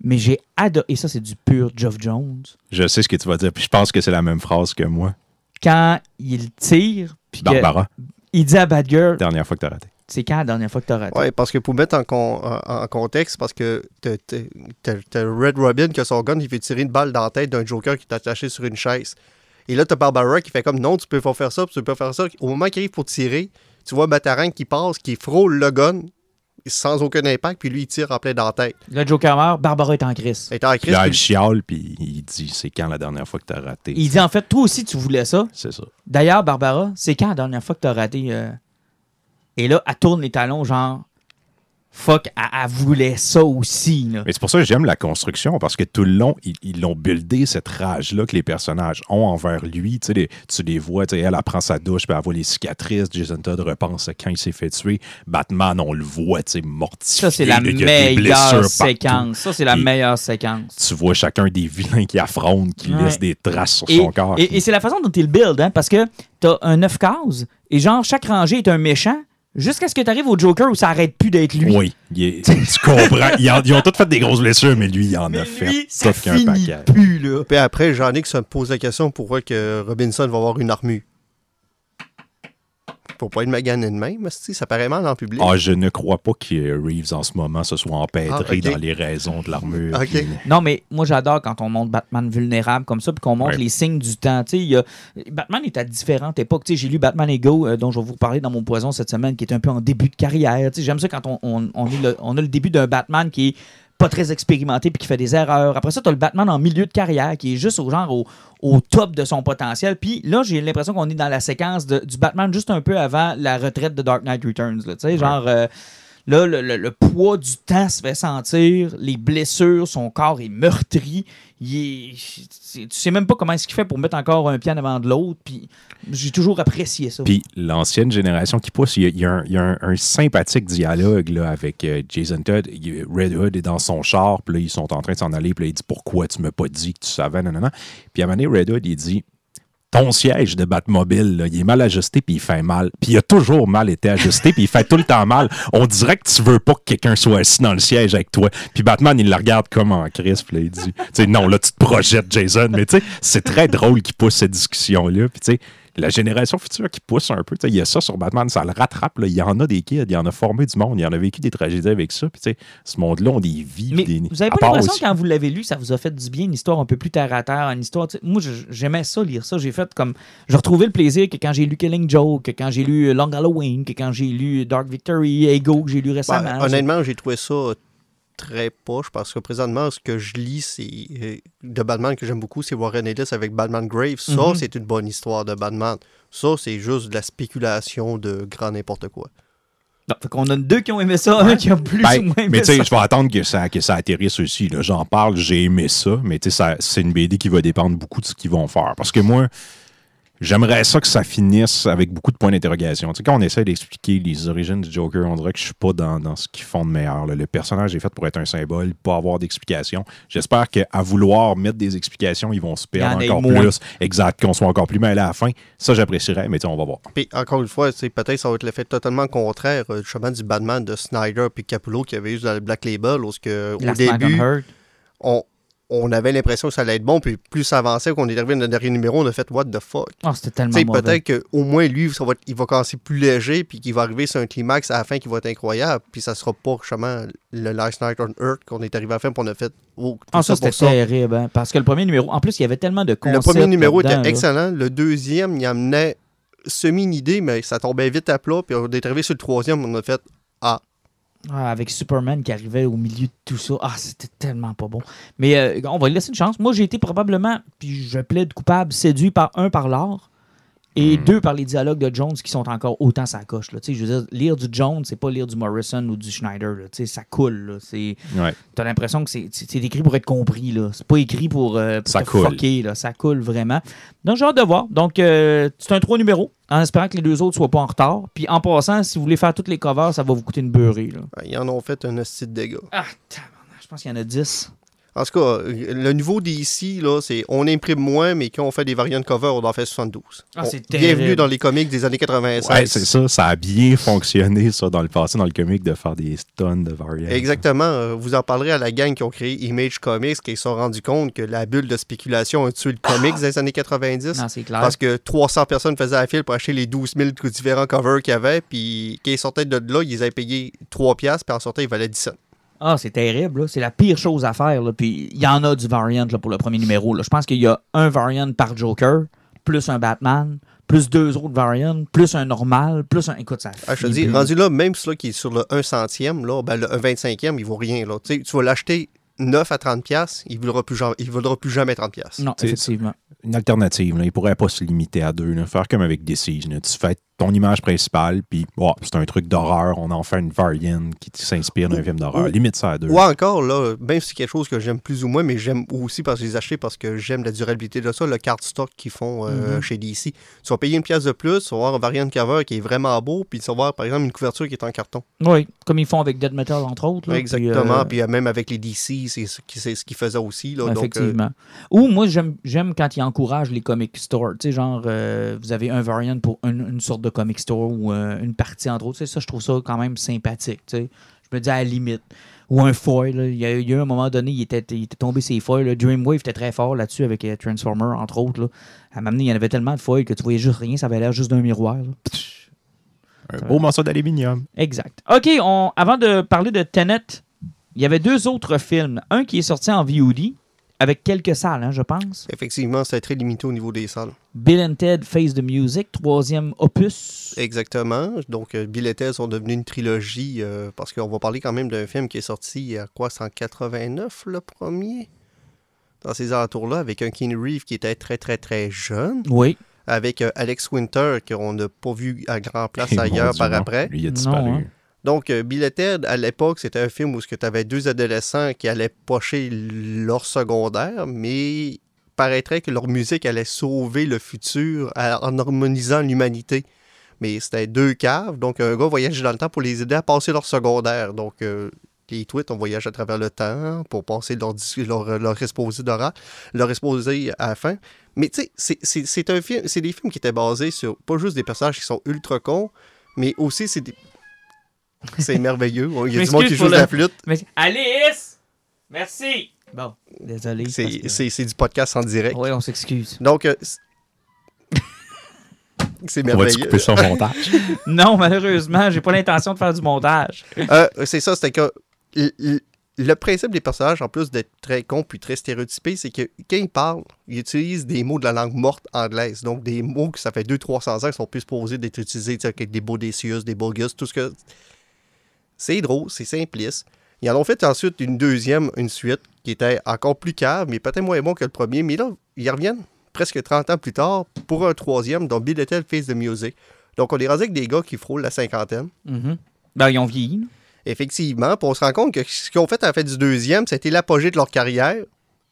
Mais j'ai adoré, et ça c'est du pur Geoff Jones, Je sais ce que tu vas dire, puis je pense que c'est la même phrase que moi. quand il tire, puis que Barbara, il dit à Batgirl, dernière fois que t'as raté. c'est quand la dernière fois que t'as raté? Ouais, parce que pour mettre en, con- en, en contexte, parce que t'as- Red Robin qui a son gun, il fait tirer une balle dans la tête d'un Joker qui est attaché sur une chaise. Et là, t'as Barbara qui fait comme non, tu peux pas faire ça, tu peux pas faire ça. Au moment qu'il arrive pour tirer, tu vois Batarang qui passe, qui frôle le gun sans aucun impact, puis lui, il tire en plein dans la tête. Le Joker meurt, Barbara est en crise. Il est en crise, là, elle puis- chiale, puis il dit c'est quand la dernière fois que t'as raté? Il dit en fait, toi aussi tu voulais ça. C'est ça. D'ailleurs, Barbara, c'est quand la dernière fois que t'as raté euh, Et là, elle tourne les talons, genre fuck, elle, elle voulait ça aussi. Là. Mais c'est pour ça que j'aime la construction, parce que tout le long, ils ils l'ont buildé, cette rage-là que les personnages ont envers lui. Tu, sais, les- tu les vois, tu sais, elle, elle prend sa douche, puis elle voit les cicatrices. Jason Todd repense à quand il s'est fait tuer. Batman, on le voit, tu sais, mortifié. Ça, c'est la meilleure séquence. Ça, c'est la Et- meilleure séquence. Tu vois chacun des vilains qui affrontent, qui Ouais. laissent des traces sur Et, son corps. et- et c'est la façon dont il build, hein, parce que t'as un 9 cases, et genre, chaque rangée est un méchant, jusqu'à ce que tu arrives au Joker où ça arrête plus d'être lui. Oui, il est- tu comprends. Ils, en- ils ont tous fait des grosses blessures, mais lui, il en Mais a lui, fait ça tout qu'un finit paquet. plus, là. Puis après, Jean-Nic se pose la question pourquoi que Robinson va avoir une armure? Faut pas être magané de même, ça paraît mal en public. Ah, je ne crois pas que Reeves, en ce moment, se soit empêtré Ah, dans les raisons de l'armure. Puis- Non, mais moi, j'adore quand on montre Batman vulnérable comme ça, puis qu'on montre Ouais. les signes du temps. Y a- Batman est à différentes époques. Tu sais, J'ai lu Batman Ego, euh, dont je vais vous parler dans mon poison cette semaine, qui est un peu en début de carrière. Tu sais, J'aime ça quand on, on- on est le- on a le début d'un Batman qui est pas très expérimenté puis qui fait des erreurs. Après ça, tu as le Batman en milieu de carrière qui est juste au genre au, au top de son potentiel. Puis là, j'ai l'impression qu'on est dans la séquence de- du Batman juste un peu avant la retraite de Dark Knight Returns. là. Tu sais, genre, euh, là, le, le- poids du temps se fait sentir, les blessures, son corps est meurtri. Il est- tu sais même pas comment est-ce qu'il fait pour mettre encore un pied en avant de l'autre. Puis j'ai toujours apprécié ça. Puis l'ancienne génération qui pousse, il y a, un, il y a un- sympathique dialogue là, avec euh, Jason Todd. Red Hood est dans son char, là, ils sont en train de s'en aller, puis là, il dit Pourquoi tu m'as pas dit que tu savais. Puis à un moment donné, Red Hood, il dit Ton siège de Batmobile, là, il est mal ajusté, puis il fait mal. Puis il a toujours mal été ajusté, puis il fait tout le temps mal. On dirait que tu veux pas que quelqu'un soit assis dans le siège avec toi. Puis Batman, il le regarde comme en crise, puis il dit Tu non, là, tu te projettes, Jason. Mais tu sais, c'est très drôle qu'il pousse cette discussion-là. Puis tu sais, la génération future qui pousse un peu. Il y a ça sur Batman, ça le rattrape. Il y en a des kids, il y en a formé du monde, il y en a vécu des tragédies avec ça. Puis, tu sais, ce monde-là ont des vies. Mais des... vous avez pas l'impression quand vous l'avez lu, ça vous a fait du bien, une histoire un peu plus terre à terre, une histoire. Moi, je- j'aimais ça, lire ça. J'ai fait comme. J'ai retrouvé le plaisir que quand j'ai lu Killing Joke, que quand j'ai lu Long Halloween, que quand j'ai lu Dark Victory, Ego, que j'ai lu Ben, récemment. honnêtement, j'ai trouvé ça très poche parce que présentement, ce que je lis c'est euh, de Batman que j'aime beaucoup, c'est Warren Ellis avec Batman Grave. Ça, Mhm. c'est une bonne histoire de Batman. Ça, c'est juste de la spéculation de grand n'importe quoi. Non, fait qu'on a deux qui ont aimé ça, un qui a plus Ben, ou moins aimé mais tu sais, je vais attendre que ça, que ça atterrisse aussi. là. J'en parle, j'ai aimé ça, mais tu sais, c'est une BD qui va dépendre beaucoup de ce qu'ils vont faire. Parce que moi, J'aimerais ça que ça finisse avec beaucoup de points d'interrogation. Tu sais, quand on essaie d'expliquer les origines du Joker, on dirait que je suis pas dans, dans ce qu'ils font de meilleur. là. Le personnage est fait pour être un symbole, pas avoir d'explication. J'espère qu'à vouloir mettre des explications, ils vont se perdre en encore plus. Exact, qu'on soit encore plus mêlés à la fin. Ça, j'apprécierais, mais tu sais, on va voir. Puis encore une fois, c'est peut-être ça va être l'effet totalement contraire euh, justement du Batman de Snyder puis Capullo qu'il y avait eu dans le Black Label, où que, au début, on. On, avait l'impression que ça allait être bon, puis plus ça avançait, qu'on est arrivé dans le dernier numéro, on a fait What the fuck? Ah, c'était tellement Tu sais, mauvais. peut-être qu'au moins lui, ça va être- il va commencer plus léger, puis qu'il va arriver sur un climax à la fin qui va être incroyable, puis ça sera pas justement le Last Night on Earth qu'on est arrivé à la fin, puis on a fait Oh, Ah, ça, pour c'était terrible. hein, parce que le premier numéro, en plus, il y avait tellement de Le concepts. premier numéro était là. excellent. Le deuxième, il amenait semi une idée, mais ça tombait vite à plat. Puis on est arrivé sur le troisième, on a fait Ah, Ah, avec Superman qui arrivait au milieu de tout ça. Ah, c'était tellement pas bon. Mais euh, on va lui laisser une chance. Moi, j'ai été probablement, puis je plaide coupable, séduit par un par l'art et Hmm. deux par les dialogues de Jones qui sont encore autant sa coche. Là. Tu sais, Je veux dire, lire du Jones, c'est pas lire du Morrison ou du Schneider. là. Tu sais, Ça coule. C'est... Ouais. T'as l'impression que c'est, écrit pour être compris. Là. C'est pas écrit pour, euh, pour Ça te coule. fucker, là. Ça coule vraiment. Donc, j'ai hâte de voir. Donc, euh, c'est un trois numéros, en espérant que les deux autres soient pas en retard. Puis, en passant, si vous voulez faire toutes les covers, ça va vous coûter une beurrée. Là. ben, ils en ont fait un hostie de dégâts. Ah, je pense qu'il y en a 10. En tout cas, le niveau d'ici, là, c'est on imprime moins, mais quand on fait des variantes cover, on en fait 72. Ah, On- c'est bienvenue dans les comics des années 96. Ouais, c'est ça. Ça a bien fonctionné, ça, dans le passé, dans le comic, de faire des tonnes de variantes. Exactement. Euh, Vous en parlerez à la gang qui ont créé Image Comics, qui se sont rendus compte que la bulle de spéculation a tué le comics des années 90. Non, c'est clair. Parce que 300 personnes faisaient la file pour acheter les 12 000 différents covers qu'il y avait. Puis quand ils sortaient de là, ils avaient payé 3 piastres, puis en sortant, ils valaient 17. Ah, c'est terrible. là. C'est la pire chose à faire. là. Puis, il y en a du variant là, pour le premier numéro. là. Je pense qu'il y a un variant par Joker, plus un Batman, plus deux autres variants, plus un normal, plus un. Écoute, ça. Ah, je te dis, plus. rendu là, même celui qui est sur le 1 centième, là, ben, le 1 25e, il vaut rien. Là. Tu sais, tu vas l'acheter 9 à 30 piastres, il ne vaudra, plus jamais 30 piastres. Non, C'est- effectivement. Une alternative. Là. Il pourrait pas se limiter à deux. là. Faire comme avec DC. là. Tu fais ton image principale, puis oh, c'est un truc d'horreur. On en fait une variante qui s'inspire d'un film d'horreur. Limite ça à deux. Ou encore, là, même si c'est quelque chose que j'aime plus ou moins, mais j'aime aussi parce que je les ai achetés parce que j'aime la durabilité de ça, le cardstock qu'ils font euh, Mhm. chez DC. Tu vas payer une pièce de plus, tu vas avoir un variant cover qui est vraiment beau, puis tu vas avoir, par exemple, une couverture qui est en carton. Oui, comme ils font avec Dead Metal, entre autres. là. Exactement. Puis, Puis, euh, euh, même avec les DC, c'est ce qu'ils faisaient aussi. Là, donc, euh, Effectivement. Ou moi, j'aime j'aime quand ils encouragent les comic stores. Tu sais, genre, euh, vous avez un variant pour une, une sorte de comic store ou euh, une partie, entre autres. Ça, je trouve ça quand même sympathique. Je me dis à la limite. Ou un foil. là. Il, y a, il y a eu un moment donné, il était, il était tombé ses foils. là. Dreamwave était très fort là-dessus avec euh, Transformer, entre autres. Là. À m'amener, il y en avait tellement de foils que tu voyais juste rien. Ça avait l'air juste d'un miroir. Un beau morceau d'aluminium. Exact. OK, on, avant de parler de Tenet, il y avait deux autres films. Un qui est sorti en VOD, avec quelques salles, hein, je pense. effectivement, c'est très limité au niveau des salles. Bill and Ted Face the Music, troisième opus. Exactement. Donc, euh, Bill et Ted sont devenus une trilogie euh, parce qu'on va parler quand même d'un film qui est sorti à quoi, 189 le premier? Dans ces alentours-là, avec un Keanu Reeves qui était très, très, très jeune, Oui. avec euh, Alex Winter qu'on n'a pas vu à grand place Eh, ailleurs par après. Lui, il a Non, disparu. hein. Donc, euh, Bill à l'époque, c'était un film où tu avais deux adolescents qui allaient pocher leur secondaire, mais paraîtrait que leur musique allait sauver le futur en harmonisant l'humanité. Mais c'était deux caves, donc un gars voyageait dans le temps pour les aider à passer leur secondaire. Donc, euh, les tweets, on voyage à travers le temps pour passer leur, leur, leur exposé leur exposé à la fin. Mais tu sais, c'est- c'est c'est un film, c'est des films qui étaient basés sur pas juste des personnages qui sont ultra cons, mais aussi c'est des... C'est merveilleux. Il y a du monde qui joue de la flûte. Alice! Merci! Bon, désolé. C'est que- c'est- c'est du podcast en direct. Oui, on s'excuse. Donc, euh, c'est- c'est On merveilleux. couper ça au montage? Non, malheureusement, j'ai pas l'intention de faire du montage. Euh, c'est ça, c'était que le principe des personnages, en plus d'être très con puis très stéréotypé, c'est que quand ils parlent, ils utilisent des mots de la langue morte anglaise. Donc, des mots que ça fait 200-300 ans qui sont plus supposés d'être utilisés, tu sais, avec des bodicius, des bogus, tout ce que. C'est drôle, c'est simpliste. Ils en ont fait ensuite une deuxième, une suite, qui était encore plus cave, mais peut-être moins bon que le premier. Mais là, ils reviennent presque 30 ans plus tard pour un troisième, dont Bill Little Face the Music. Donc, on est rendu avec des gars qui frôlent la cinquantaine. Mhm. Ben, ils ont vieilli. Effectivement, puis on se rend compte que ce qu'ils ont fait à la fin du deuxième, c'était l'apogée de leur carrière.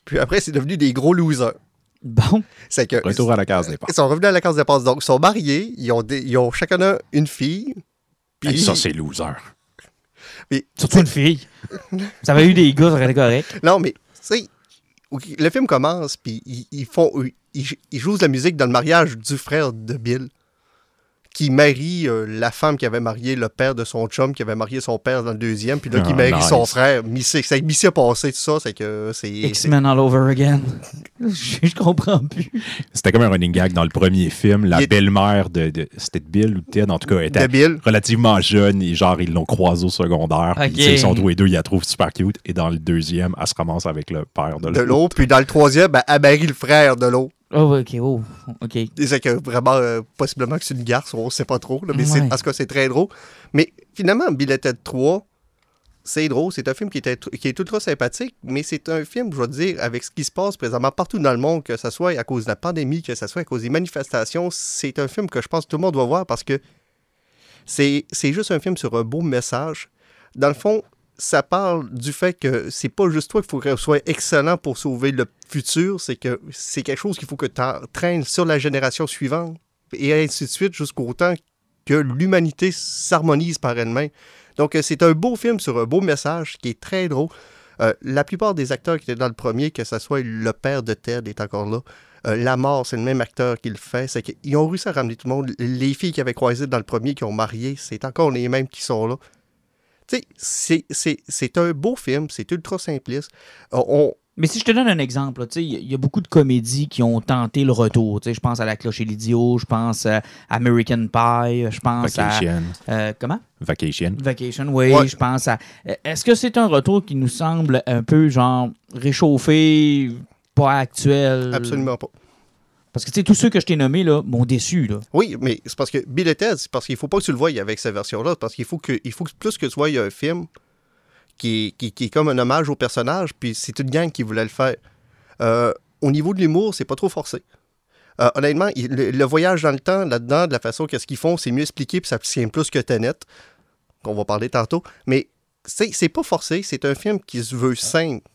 Puis après, c'est devenu des gros losers. Bon. C'est que. Retour à la case départ. Ils sont revenus à la case de passe. Donc, ils sont mariés, ils ont, des- ils ont chacun un une fille. Puis, Hey, ça, c'est loser. Surtout une fille. Ça avait eu des gars, ça aurait été correct. Non, mais, tu sais, le film commence, puis ils, ils font. Ils, ils jouent de la musique dans le mariage du frère de Bill, qui marie euh, la femme qui avait marié le père de son chum, qui avait marié son père dans le deuxième, puis là, qui Ah, marie son frère. Missy- C'est Missy a passé, tout ça, c'est que c'est. X-Men all over again. Je, je comprends plus. C'était comme un running gag dans le premier film. La belle-mère de, de- C'était Bill ou Ted, en tout cas, était Bill. relativement jeune et genre, ils l'ont croisé au secondaire. puis, Ok. tu sais, ils sont tous les deux, ils la trouvent super cute. Et dans le deuxième, elle se ramasse avec le père de De l'autre. puis dans le troisième, ben, elle marie le frère de l'eau. Oh, ok, oh, ok. C'est que vraiment, euh, possiblement que c'est une garce, on sait pas trop, là, mais Ouais. en tout cas, c'est très drôle. Mais finalement, Bill et Ted 3, c'est drôle, c'est un film qui, était, qui est ultra sympathique, mais c'est un film, je veux dire, avec ce qui se passe présentement partout dans le monde, que ce soit à cause de la pandémie, que ce soit à cause des manifestations, c'est un film que je pense que tout le monde doit voir parce que c'est juste un film sur un beau message. Dans le fond, ça parle du fait que c'est pas juste toi qu'il faut que tu sois excellent pour sauver le futur, c'est que c'est quelque chose qu'il faut que tu traînes sur la génération suivante et ainsi de suite jusqu'au temps que l'humanité s'harmonise par elle-même. Donc euh, c'est un beau film sur un beau message qui est très drôle. Euh, la plupart des acteurs qui étaient dans le premier, que ce soit le père de Ted est encore là. Euh, la mort, c'est le même acteur qui le fait. C'est qu'ils ont réussi à ramener tout le monde. Les filles qui avaient croisé dans le premier, qui ont marié, c'est encore les mêmes qui sont là. C'est- c'est c'est un beau film, c'est ultra simpliste. Euh, on, Mais si je te donne un exemple, il y, a beaucoup de comédies qui ont tenté le retour. Je pense à La Cloche et l'Idiot, je pense à American Pie, je pense Vacation. à. euh, comment? Vacation. Vacation, oui, Ouais. je pense à. Euh, Est-ce que c'est un retour qui nous semble un peu, genre, réchauffé, pas actuel? Absolument pas. Parce que, tous ceux que je t'ai nommés, là, m'ont déçu. Oui, mais c'est parce que Bill et c'est parce qu'il faut pas que tu le voies avec cette version-là. Parce qu'il faut que, il faut plus que tu voies un film qui qui, qui est comme un hommage au personnage, puis c'est une gang qui voulait le faire. Euh, au niveau de l'humour, c'est pas trop forcé. Euh, honnêtement, le, voyage dans le temps, là-dedans, de la façon que ce qu'ils font, c'est mieux expliqué, puis ça tient plus que Tenet, qu'on va parler tantôt. Mais c'est pas forcé, c'est un film qui se veut simple.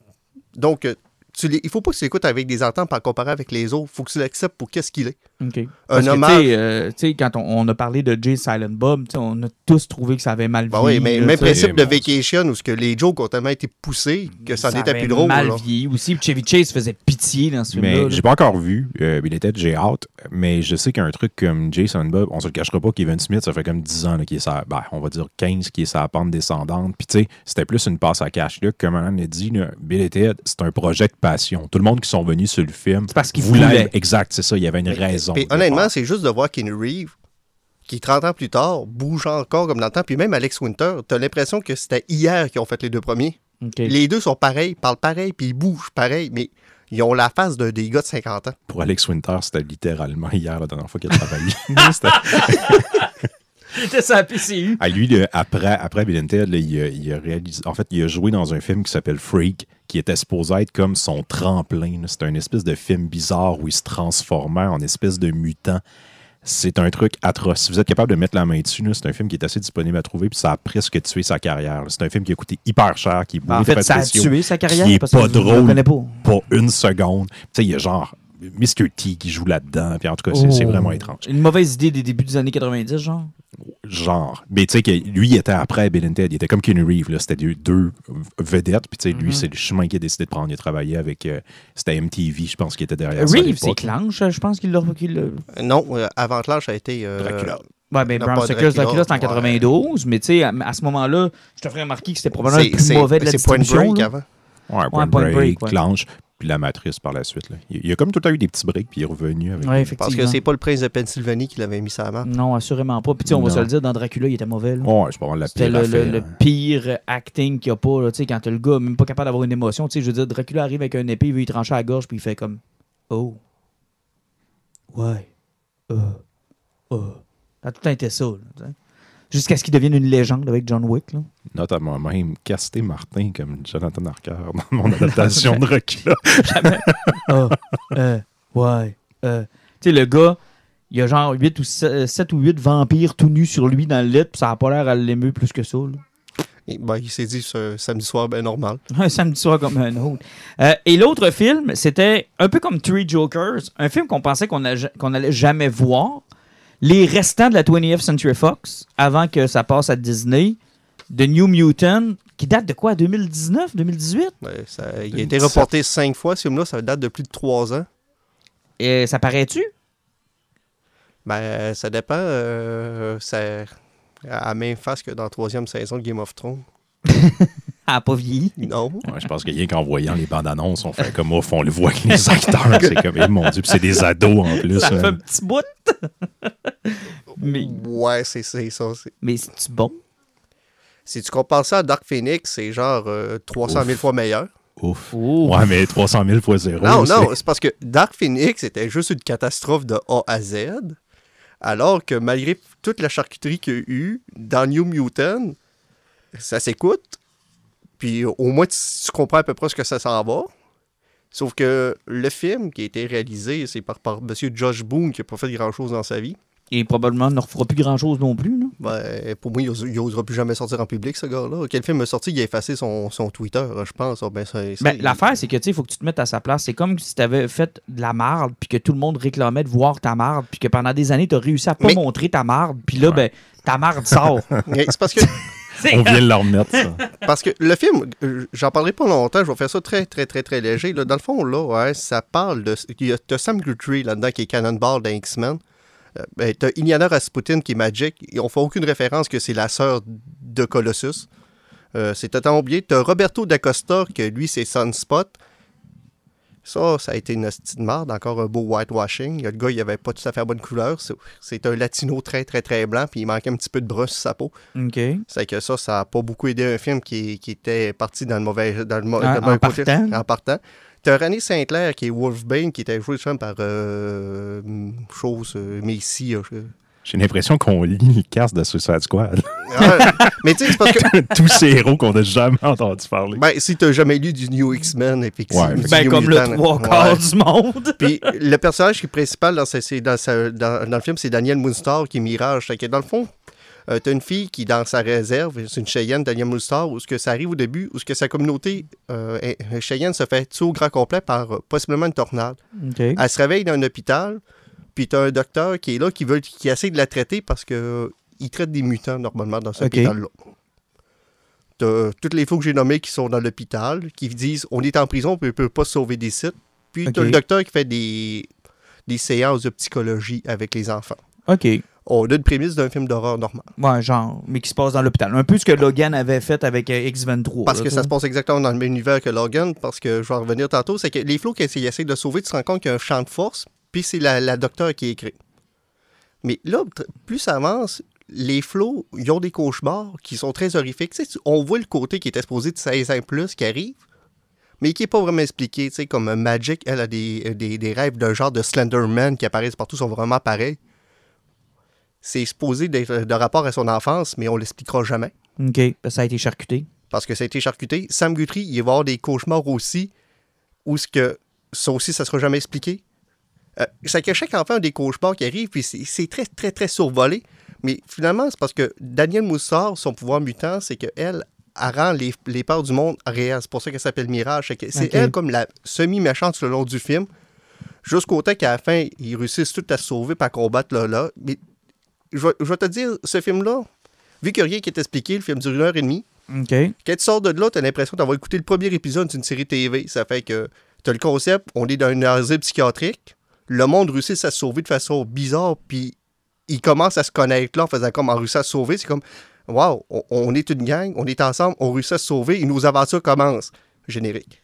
Donc, euh, il faut pas que tu l'écoutes avec des ententes par comparer avec les autres. Faut que tu l'acceptes pour qu'est-ce qu'il est. OK. Parce que, hommage. tu sais, euh, quand on, on a parlé de Jay Silent Bob, on a tous trouvé que ça avait mal Ben vieilli. oui, mais là, même principe de Vacation où ce que les jokes ont tellement été poussés que ça, n'était avait plus drôle. mal vieilli aussi. Puis Chevy Chase faisait pitié dans ce film-là. J'ai pas encore vu euh, Bill et Ted, j'ai hâte. Mais je sais qu'un truc comme Jason Bob, on se le cachera pas, Kevin Smith, ça fait comme 10 ans qu'il est sa, ben, on va dire 15 qui est sa pente descendante. Puis tu sais, c'était plus une passe à cash. Là, comme on a dit, là, Bill et Ted, c'est un projet de passion. Tout le monde qui sont venus sur le film C'est parce qu'ils voulait- voulaient. Exact, c'est ça. Il y avait une Mais- raison. Puis honnêtement, c'est juste de voir Keanu Reeves, qui 30 ans plus tard, bouge encore comme dans le temps. Puis même Alex Winter, t'as l'impression que c'était hier qu'ils ont fait les deux premiers. Les deux sont pareils, parlent pareil, puis ils bougent pareil, mais ils ont la face de, des gars de 50 ans. Pour Alex Winter, c'était littéralement hier, la dernière fois qu'il a travaillé. C'était sa PCU. Ah, lui, après, après Bill and Ted, là, il, a, il a réalisé. En fait, il a joué dans un film qui s'appelle Freak, qui était supposé être comme son tremplin. C'était un espèce de film bizarre où il se transformait en espèce de mutant. C'est un truc atroce. Si vous êtes capable de mettre la main dessus, c'est un film qui est assez disponible à trouver, puis ça a presque tué sa carrière. C'est un film qui a coûté hyper cher, qui est bourré En de fait, ça a tué sa carrière. qui est parce pas que drôle. le connais pas. pas une seconde. Tu sais, il y a genre Mr. T qui joue là-dedans, puis en tout cas, c'est c'est Oh. vraiment étrange. Une mauvaise idée des débuts des années 90, genre? genre. Mais tu sais que lui, il était après Bill and Ted. Il était comme Keanu Reeves. là. C'était deux, deux vedettes. Puis tu sais, lui, Mhm. c'est le chemin qu'il a décidé de prendre. Il a travaillé avec. euh, c'était MTV, je pense, qui était derrière Reeves, c'est. Clanche, je pense qu'il l'a. qu'il l'a- Non, euh, avant Clanche, ça a été. euh, Dracula. Ouais, ben pas Stoker's Dracula, c'était en ouais. 92, mais tu sais, à, à ce moment-là, je te ferais remarquer que c'était probablement le C'est plus c'est- mauvais de la c'est Point distribution. Break là. avant. Ouais, Point, Point Break, Break, ouais. Clanche, puis La Matrice par la suite. là. Il, il a comme tout le temps eu des petits breaks, puis il est revenu avec. Ouais, Parce effectivement. que c'est pas le prince de Pennsylvanie qui l'avait mis ça à main. Non, assurément pas. Puis tu sais, on va se le dire, dans Dracula, il était mauvais. là. Ouais, je pense la C'était pire le, le- affaire. le pire acting qu'il n'y a pas. Là, tu sais, quand t'as le gars même pas capable d'avoir une émotion. Tu sais, je veux dire, Dracula arrive avec un épée, il veut y trancher à la gorge, puis il fait comme Oh. Ouais. Euh. Euh. Ça a tout le temps été ça. là, tu sais. Jusqu'à ce qu'il devienne une légende avec John Wick. Là. Notamment même Casté Martin comme Jonathan Harker dans mon adaptation de Dracula. Jamais. Ah, euh, ouais. euh. Tu sais, le gars, il y a genre 8 ou 7, ou 8 vampires tout nus sur lui dans le lit, puis ça n'a pas l'air à l'aimer plus que ça. là. Et, ben, il s'est dit ce samedi soir, ben normal. Un samedi soir comme un autre. Euh, et l'autre film, c'était un peu comme Three Jokers, un film qu'on pensait qu'on a- qu'on allait jamais voir. Les restants de la 20th Century Fox, avant que ça passe à Disney, The New Mutant, qui date de quoi? 2019, 2018 Ben, ça- il a été reporté cinq fois, ce film-là, ça date de plus de trois ans. Et ça paraît-tu? Ben, ça dépend. euh, ça, à la même face que dans la troisième saison de Game of Thrones. Ah, pas vieilli. Non. Ouais, je pense que rien qu'en voyant les bandes annonces, on fait comme ouf, on le voit avec les acteurs. C'est comme, eh, mon Dieu, puis c'est des ados en plus. Ça fait un petit bout. Mais Ouais, c'est c'est ça. c'est- mais c'est-tu bon? Si tu compares ça à Dark Phoenix, c'est genre euh, 300 000 Ouf. fois meilleur. Ouf. Ouais, mais 300 000 fois zéro. Non, c'est- non, c'est parce que Dark Phoenix était juste une catastrophe de A à Z, alors que malgré toute la charcuterie qu'il y a eu, dans New Mutant, ça s'écoute, puis au moins tu, tu comprends à peu près ce que ça s'en va. Sauf que le film qui a été réalisé, c'est par, par M. Josh Boone qui n'a pas fait grand-chose dans sa vie. Et probablement ne refera plus grand-chose non plus. Là. Ben, pour moi, il n'osera plus jamais sortir en public, ce gars-là. Quel film est sorti? Il a effacé son, son Twitter, je pense. Ah, Ben, Ben, L'affaire, c'est que tu sais, il faut que tu te mettes à sa place. C'est comme si tu avais fait de la marde, puis que tout le monde réclamait de voir ta marde, puis que pendant des années, tu as réussi à pas Mais- montrer ta marde, puis là, ben, ta marde sort. C'est parce que On vient de leur remettre, ça. Parce que le film, euh, j'en parlerai pas longtemps, je vais faire ça très, très, très, très léger. là. Dans le fond, là, ouais, ça parle de. Il y a t'as Sam Guthrie là-dedans qui est Cannonball dans X-Men. Euh, ben, t'as Iliana Rasputin qui est Magic. Et on fait aucune référence que c'est la sœur de Colossus. Euh, c'est totalement oublié. T'as Roberto d'Acosta, que lui, c'est Sunspot. Ça, ça a été une hostie de marde, encore un beau whitewashing. Le gars, il avait pas tout à fait la bonne couleur. C'est- un latino très, très, très blanc, puis il manquait un petit peu de brun sur sa peau. OK. C'est que ça, ça n'a pas beaucoup aidé un film qui, qui était parti dans le mauvais, dans le, En- dans le mauvais en côté. partant? En partant. T'as René Sinclair qui est Wolfbane, qui était joué par euh, chose, euh, euh, je- J'ai l'impression qu'on lit les castes de Suicide Squad. Ah, mais tu sais, c'est parce que Tous ces héros qu'on n'a jamais entendu parler. ben, si t'as jamais lu du New X-Men, effectivement. Ouais, Ben, New comme le trois ouais. quarts du monde. Puis le personnage qui est principal dans, ce- c'est dans, sa- dans- dans le film, c'est Daniel Moonstar qui est Mirage. Fait que dans le fond, euh, t'as une fille qui, dans sa réserve, c'est une Cheyenne, Daniel Moonstar, où ce que ça arrive au début, où ce que sa communauté euh, est- Cheyenne se fait tuer au grand complet par euh, possiblement une tornade. Elle se réveille dans un hôpital, puis t'as un docteur qui est là, qui, veut, qui essaie de la traiter parce que euh, il traite des mutants normalement dans cet hôpital-là. T'as toutes les faux que j'ai nommés qui sont dans l'hôpital, qui disent on est en prison, puis on peut pas se sauver des sites. Puis t'as Ok. le docteur qui fait des, des séances de psychologie avec les enfants. OK. On a une prémisse d'un film d'horreur normal. Ouais, genre, mais qui se passe dans l'hôpital. Un peu ce que Logan avait fait avec euh, X-23. Parce là, que ça se passe exactement dans le même univers que Logan, parce que je vais en revenir tantôt, c'est que les flots qu'ils essaient de sauver, tu te rends compte qu'il y a un champ de force, puis c'est la, la docteur qui écrit. Mais là, plus ça avance, les flots, ils ont des cauchemars qui sont très horrifiques. On voit le côté qui est exposé de 16 ans plus qui arrive, mais qui n'est pas vraiment expliqué. Comme euh, Magic, elle a des, des- des rêves d'un genre de Slenderman qui apparaissent partout, sont vraiment pareils. C'est exposé de, de rapport à son enfance, mais on l'expliquera jamais OK. Ça a été charcuté. parce que ça a été charcuté. Sam Guthrie, il va y avoir des cauchemars aussi, où ce que ça aussi, ça sera jamais expliqué. Euh, c'est que chaque enfant a des cauchemars qui arrivent, puis c'est très, très, très survolé. Mais finalement, c'est parce que Daniel Moussard, son pouvoir mutant, c'est qu'elle, elle rend les, les peurs du monde réelles. C'est pour ça qu'elle s'appelle Mirage. C'est que elle comme la semi-méchante le long du film, jusqu'au temps qu'à la fin, ils réussissent tout à se sauver à combattre là, là. Mais je vais, je vais te dire, ce film-là, vu a rien qui est expliqué, le film dure une heure et demie, quand tu sors de là, tu as l'impression d'avoir écouté le premier épisode d'une série TV. Ça fait que tu as le concept, on est dans une asile psychiatrique, le monde réussit à se sauver de façon bizarre, puis il commence à se connaître là en faisant comme en réussit à se sauver. C'est comme, waouh, on, on est une gang, on est ensemble, on réussit à se sauver et nos aventures commencent. Générique.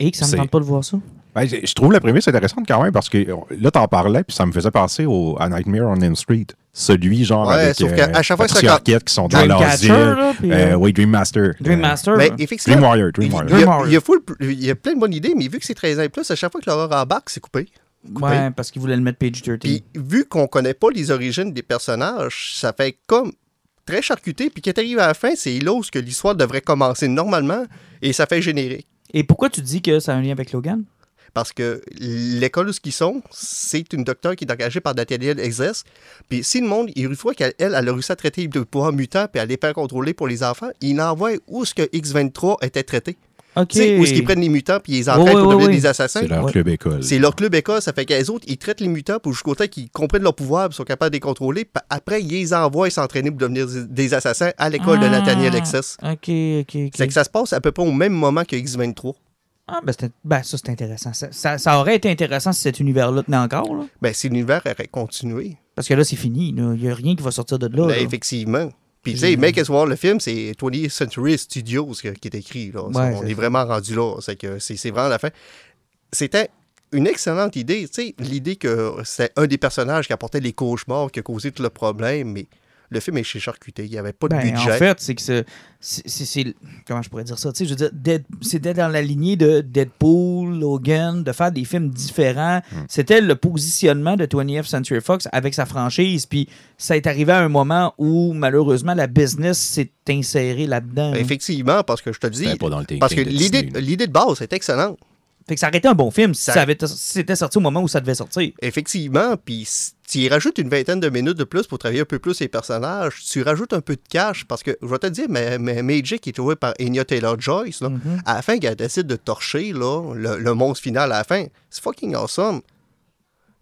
Et que ça me tente pas de voir ça. Ben, je je trouve la prémisse intéressante quand même parce que euh, là, t'en parlais, puis ça me faisait penser au, à Nightmare on Elm Street. Celui, genre, Ouais, avec sauf euh, qu'à- à chaque fois que ça Patricia quand- Arquette qui sont dans puis, Euh, euh, oui, Dream Master. Dream Euh, Master. Mais là. effectivement, Dream Warrior, il, Dream il y Warrior. a, Dream Warrior. il y a full- il y a plein de bonnes idées, mais vu que c'est 13 ans et plus, à chaque fois que l'horreur embarque, c'est coupé. Ouais, parce qu'il voulait le mettre page 13. Puis vu qu'on connaît pas les origines des personnages, ça fait comme très charcuté. Puis quand t'arrives à la fin, c'est là où que l'histoire devrait commencer normalement et ça fait générique. Et pourquoi tu dis que ça a un lien avec Logan? Parce que l'école où ils sont, c'est une docteure qui est engagée par Nathaniel Exes. Puis si le monde, il fois qu'elle elle, a réussi à traiter de pouvoir mutant puis elle n'est pas contrôlée pour les enfants, il envoie où ce que X23 était traité. OK. Tu sais, où est-ce qu'ils prennent les mutants puis ils les entraînent Oui, pour oui, devenir oui. des assassins? C'est leur Ouais. club école. C'est leur club école, ça fait qu'les autres, ils traitent les mutants pour jusqu'au temps qu'ils comprennent leur pouvoir et sont capables de les contrôler. Puis Après, ils les envoient s'entraîner pour devenir des assassins à l'école de Ah. Nathaniel Exes. OK, OK, OK. C'est que ça se passe à peu près au même moment que X23. Ah, ben, ben, ça, c'est intéressant. Ça, ça- ça aurait été intéressant si cet univers-là tenait encore, là. Ben, si l'univers aurait continué, Parce que là, c'est fini. Il n'y a rien qui va sortir de là. ben, là. effectivement. Puis, tu sais, Make Us War, le film, c'est 20th Century Studios qui est écrit. Là. Ouais, on c'est est vraiment rendu là. C'est que c'est c'est vraiment la fin. C'était une excellente idée. Tu sais, l'idée que c'était un des personnages qui apportait les cauchemars, qui a causé tout le problème, mais le film est chez charcuté. Il n'y avait pas de Ben, budget. en fait, c'est que c'est- Comment je pourrais dire ça? Tu sais, je veux dire, c'était dans la lignée de Deadpool, Logan, de faire des films différents. Hmm. C'était le positionnement de 20th Century Fox avec sa franchise. Puis ça est arrivé à un moment où, malheureusement, la business s'est insérée là-dedans. Ben, Effectivement, parce que je te dis. C'était pas dans le Parce que l'idée l'idée de base est excellente. Fait que ça aurait été un bon film si Ça- ça avait si c'était sorti au moment où ça devait sortir. Effectivement, puis tu y rajoutes une vingtaine de minutes de plus pour travailler un peu plus les personnages, tu rajoutes un peu de cash, parce que, je vais te dire, mais, mais Magic qui est joué par Anya Taylor-Joyce, là, Mhm. à la fin, qu'elle décide de torcher là, le, le monstre final à la fin, c'est fucking awesome.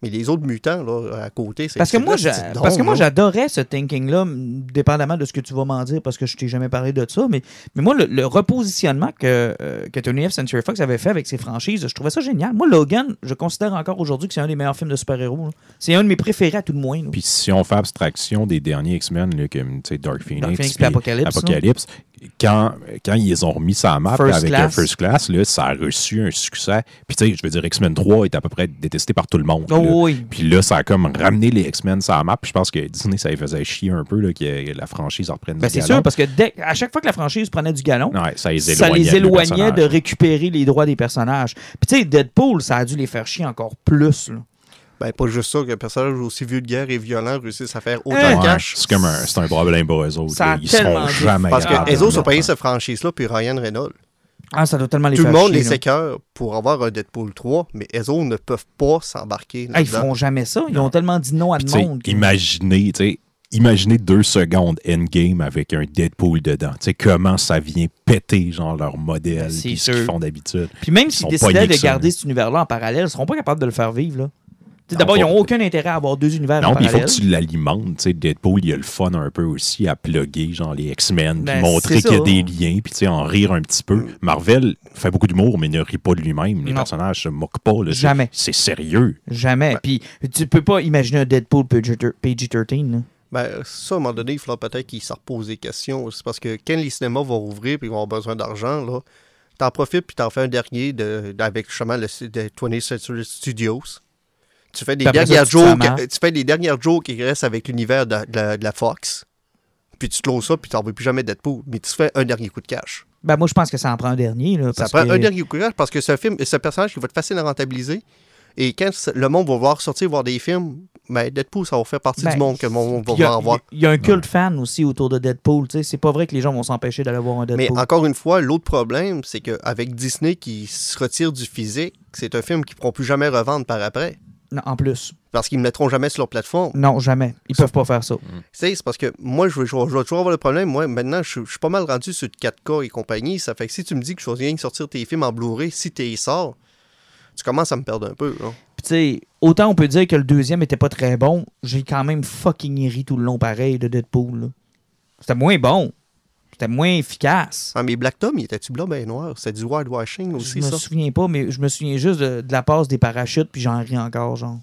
Mais les autres mutants, là, à côté, c'est Parce que moi, parce que moi j'adorais ce thinking-là, dépendamment de ce que tu vas m'en dire, parce que je t'ai jamais parlé de ça. Mais, mais moi, le, le repositionnement que, euh, que Tony F. Century Fox avait fait avec ses franchises, je trouvais ça génial. Moi, Logan, je considère encore aujourd'hui que c'est un des meilleurs films de super-héros. C'est un de mes préférés à tout le moins. Puis si on fait abstraction des derniers X-Men, comme tu sais, Dark Phoenix, Dark Phoenix puis puis Apocalypse, Apocalypse, quand, quand ils ont remis sur la map First avec Class. First Class, là, ça a reçu un succès. Puis tu sais, je veux dire, X-Men 3 est à peu près détesté par tout le monde. Oh, là. oui. Puis là, ça a comme ramené les X-Men sur la map. Puis je pense que Disney, ça les faisait chier un peu là, que la franchise reprenne Ben, c'est sûr, parce que dès- à chaque fois que la franchise prenait du galon, Ouais, ça les ça éloignait, le de récupérer les droits des personnages. Puis tu sais, Deadpool, ça a dû les faire chier encore plus. là. Ben, pas juste ça, qu'un personnage aussi vulgaire et violent réussisse à faire autant Hein? de Ouais, cash. c'est comme un, c'est un problème pour eux autres. Ça là. a Ils seront jamais Parce que les de autres ont payé le cette franchise-là, puis Ryan Reynolds. Ah, ça doit tellement les Tout le monde chier, les là. écœure pour avoir un Deadpool 3, mais autres ne peuvent pas s'embarquer Ah, ils feront jamais ça. Ils ont tellement dit non à de sais, monde. que- Imaginez, tu sais, imaginez deux secondes endgame avec un Deadpool dedans. Tu sais, comment ça vient péter, genre, leur modèle, puis ce qu'ils font d'habitude. Puis même Ils s'ils sont décidaient de que ça, garder là. cet univers-là en parallèle, ils seront pas capables de le faire vivre. là. D'abord, ils n'ont aucun intérêt à avoir deux univers Non, puis il faut que tu l'alimentes. Tu sais, Deadpool, il a le fun un peu aussi à plugger, genre, les X-Men, Ben, puis montrer qu'il y a des liens, puis tu sais, en rire un petit peu. Marvel fait beaucoup d'humour, mais ne rit pas de lui-même. Les Non. personnages se moquent pas. là. Jamais. C'est sérieux. Jamais. Puis tu peux pas imaginer un Deadpool PG-13. là. Ben, ça, à un moment donné, il faudra peut-être qu'ils se reposent des questions. C'est parce que quand les cinémas vont rouvrir et ils vont avoir besoin d'argent, là, t'en profites puis t'en fais un dernier de, avec justement le de 20th Century Studios. Tu fais des ça, dernières tu jokes, tu fais des dernières jokes qui restent avec l'univers de, de la, de la Fox. Puis tu closes ça, puis t'en veux plus jamais Deadpool. Mais tu fais un dernier coup de cash. Ben, moi, je pense que ça en prend un dernier. Là, Ça parce prend que- un dernier coup de cash parce que un film, un personnage qui va être facile à rentabiliser. Et quand le monde va voir sortir voir des films, ben Deadpool, ça va faire partie Ben, du monde que le monde va Il y, a, vouloir voir. il y a un culte fan aussi autour de Deadpool. tu sais. C'est pas vrai que les gens vont s'empêcher d'aller voir un Mais Deadpool. encore une fois, l'autre problème, c'est qu'avec Disney qui se retire du physique, c'est un film qu'ils ne pourront plus jamais revendre par après. Non, en plus. Parce qu'ils ne mettront jamais sur leur plateforme. Non, jamais. Ils peuvent pas faire ça. Tu sais, c'est parce que moi, je vais, je toujours avoir le problème. Moi, maintenant, je, je suis pas mal rendu sur 4K et compagnie. Ça fait que si tu me dis que je rien que sortir tes films en Blu-ray, si tu sors, tu commences à me perdre un peu. là. Puis, tu sais, autant on peut dire que le deuxième était pas très bon, j'ai quand même fucking ri tout le long pareil de Deadpool. C'était moins bon. C'était moins efficace. Ah, mais Black Tom, il était-tu blanc ben noir? C'est du Je aussi, me ça? souviens pas, mais je me souviens juste de, de la passe des parachutes, puis j'en ris encore, genre.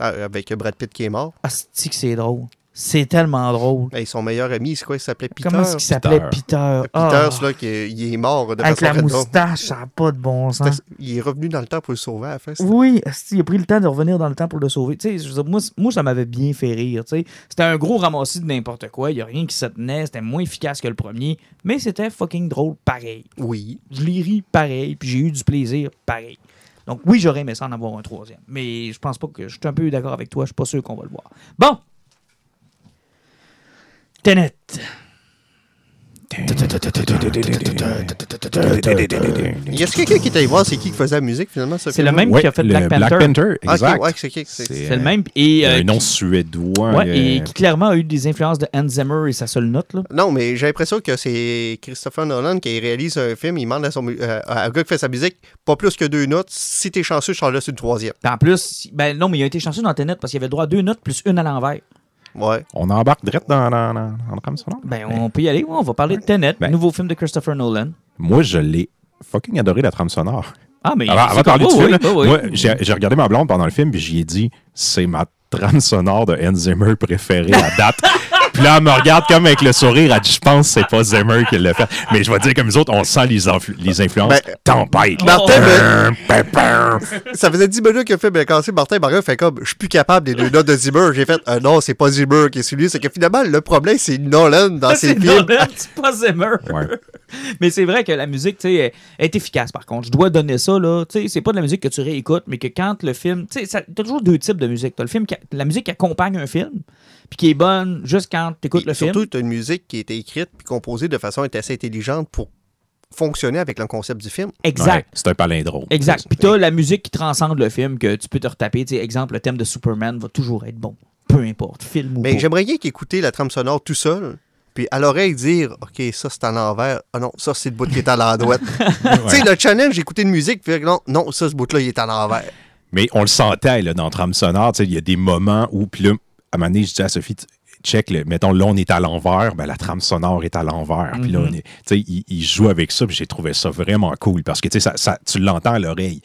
Ah, avec Brad Pitt qui est mort? Ah, c'est que c'est drôle. C'est tellement drôle. Hey, son meilleur ami, c'est quoi? Il s'appelait Peter? Comment est-ce qu'il s'appelait Peter. Peter? Peter, Ah, c'est là, qui est- il est mort de avec façon la random. moustache, ça n'a pas de bon sens. Il est revenu dans le temps pour le sauver à la fin. Oui, il a pris le temps de revenir dans le temps pour le sauver. Tu sais, je veux dire, moi, moi, ça m'avait bien fait rire. tu sais. C'était un gros ramassis de n'importe quoi. Il n'y a rien qui se tenait. C'était moins efficace que le premier. Mais c'était fucking drôle pareil. Oui. Je l'ai ri pareil. Puis j'ai eu du plaisir pareil. Donc oui, j'aurais aimé ça en avoir un troisième. Mais je pense pas que... Je suis un peu d'accord avec toi. Je suis pas sûr qu'on va le voir. Bon. Tenet. Y a-t-il quelqu'un qui allé voir c'est qui qui faisait la musique finalement ce C'est le même qui a fait Black Panther. Ah, exact. ok, ouais, c'est le même. Et, a euh, un nom suédois. ouais, euh, et qui clairement a eu des influences de Hans Zimmer et sa seule note. Là. Non, mais j'ai l'impression que c'est Christopher Nolan qui réalise un film, il demande à, son, euh, un gars qui fait sa musique pas plus que deux notes. Si t'es chanceux, je t'en laisse une troisième. En plus, ben non, mais il a été chanceux dans tes notes parce qu'il avait droit à deux notes plus une à l'envers. Ouais. On embarque direct dans, dans, dans, dans le comme ça, non? Ben, on peut y aller. ouais, on va parler de Tenet, Ben. nouveau film de Christopher Nolan. Moi, je l'ai fucking adoré, la trame sonore. Ah, mais. Alors, avant de parler du oui, film, oui, oui, moi, oui. j'ai j'ai regardé ma blonde pendant le film, puis j'y ai dit, c'est ma trame sonore de Hans Zimmer préférée à date. puis là, elle me regarde comme avec le sourire, elle dit, je pense que c'est pas Zimmer qui l'a fait. Mais je vais dire comme les autres, on sent les, influ- les influences. Ben, Tempête. Martin, pum. Ça faisait 10 minutes que le film est cassé. Martin Barreur fait comme, je suis plus capable des deux notes de Zimmer. J'ai fait, euh, non, c'est pas Zimmer qui est celui. C'est que finalement, le problème, c'est Nolan dans ses C'est films. Nolan, c'est pas Zimmer. Ouais. Mais c'est vrai que la musique, tu sais, est- est efficace par contre. Je dois donner ça, là. Tu sais, c'est pas de la musique que tu réécoutes, mais que quand le film. Tu sais, t'as toujours deux types de musique. T'as le film, qui- la musique qui accompagne un film, puis qui est bonne juste quand t'écoutes le Et surtout, film. tu as une musique qui a été écrite puis composée de façon assez intelligente pour fonctionner avec le concept du film. Exact. Ouais, c'est un palindrome. Exact. Puis t'as la musique qui transcende le film, que tu peux te retaper. Tu sais, exemple, le thème de Superman va toujours être bon. Peu importe, film ou Mais j'aimerais bien qu'écouter la trame sonore tout seul, puis à l'oreille dire OK, ça c'est à l'envers. Ah non, ça c'est le bout qui est à l'endroit. Tu sais, le challenge, j'écoutais une musique, puis non, non, ça ce bout-là, il est à l'envers. Mais on le sentait là, dans le trame sonore. tu sais, Il y a des moments où, puis là, à un moment donné, je dis à Sophie, check, le- mettons, là, on est à l'envers, ben, la trame sonore est à l'envers. Puis là, on est- tu sais, il, il joue avec ça, puis j'ai trouvé ça vraiment cool parce que tu sais, ça, ça- tu l'entends à l'oreille.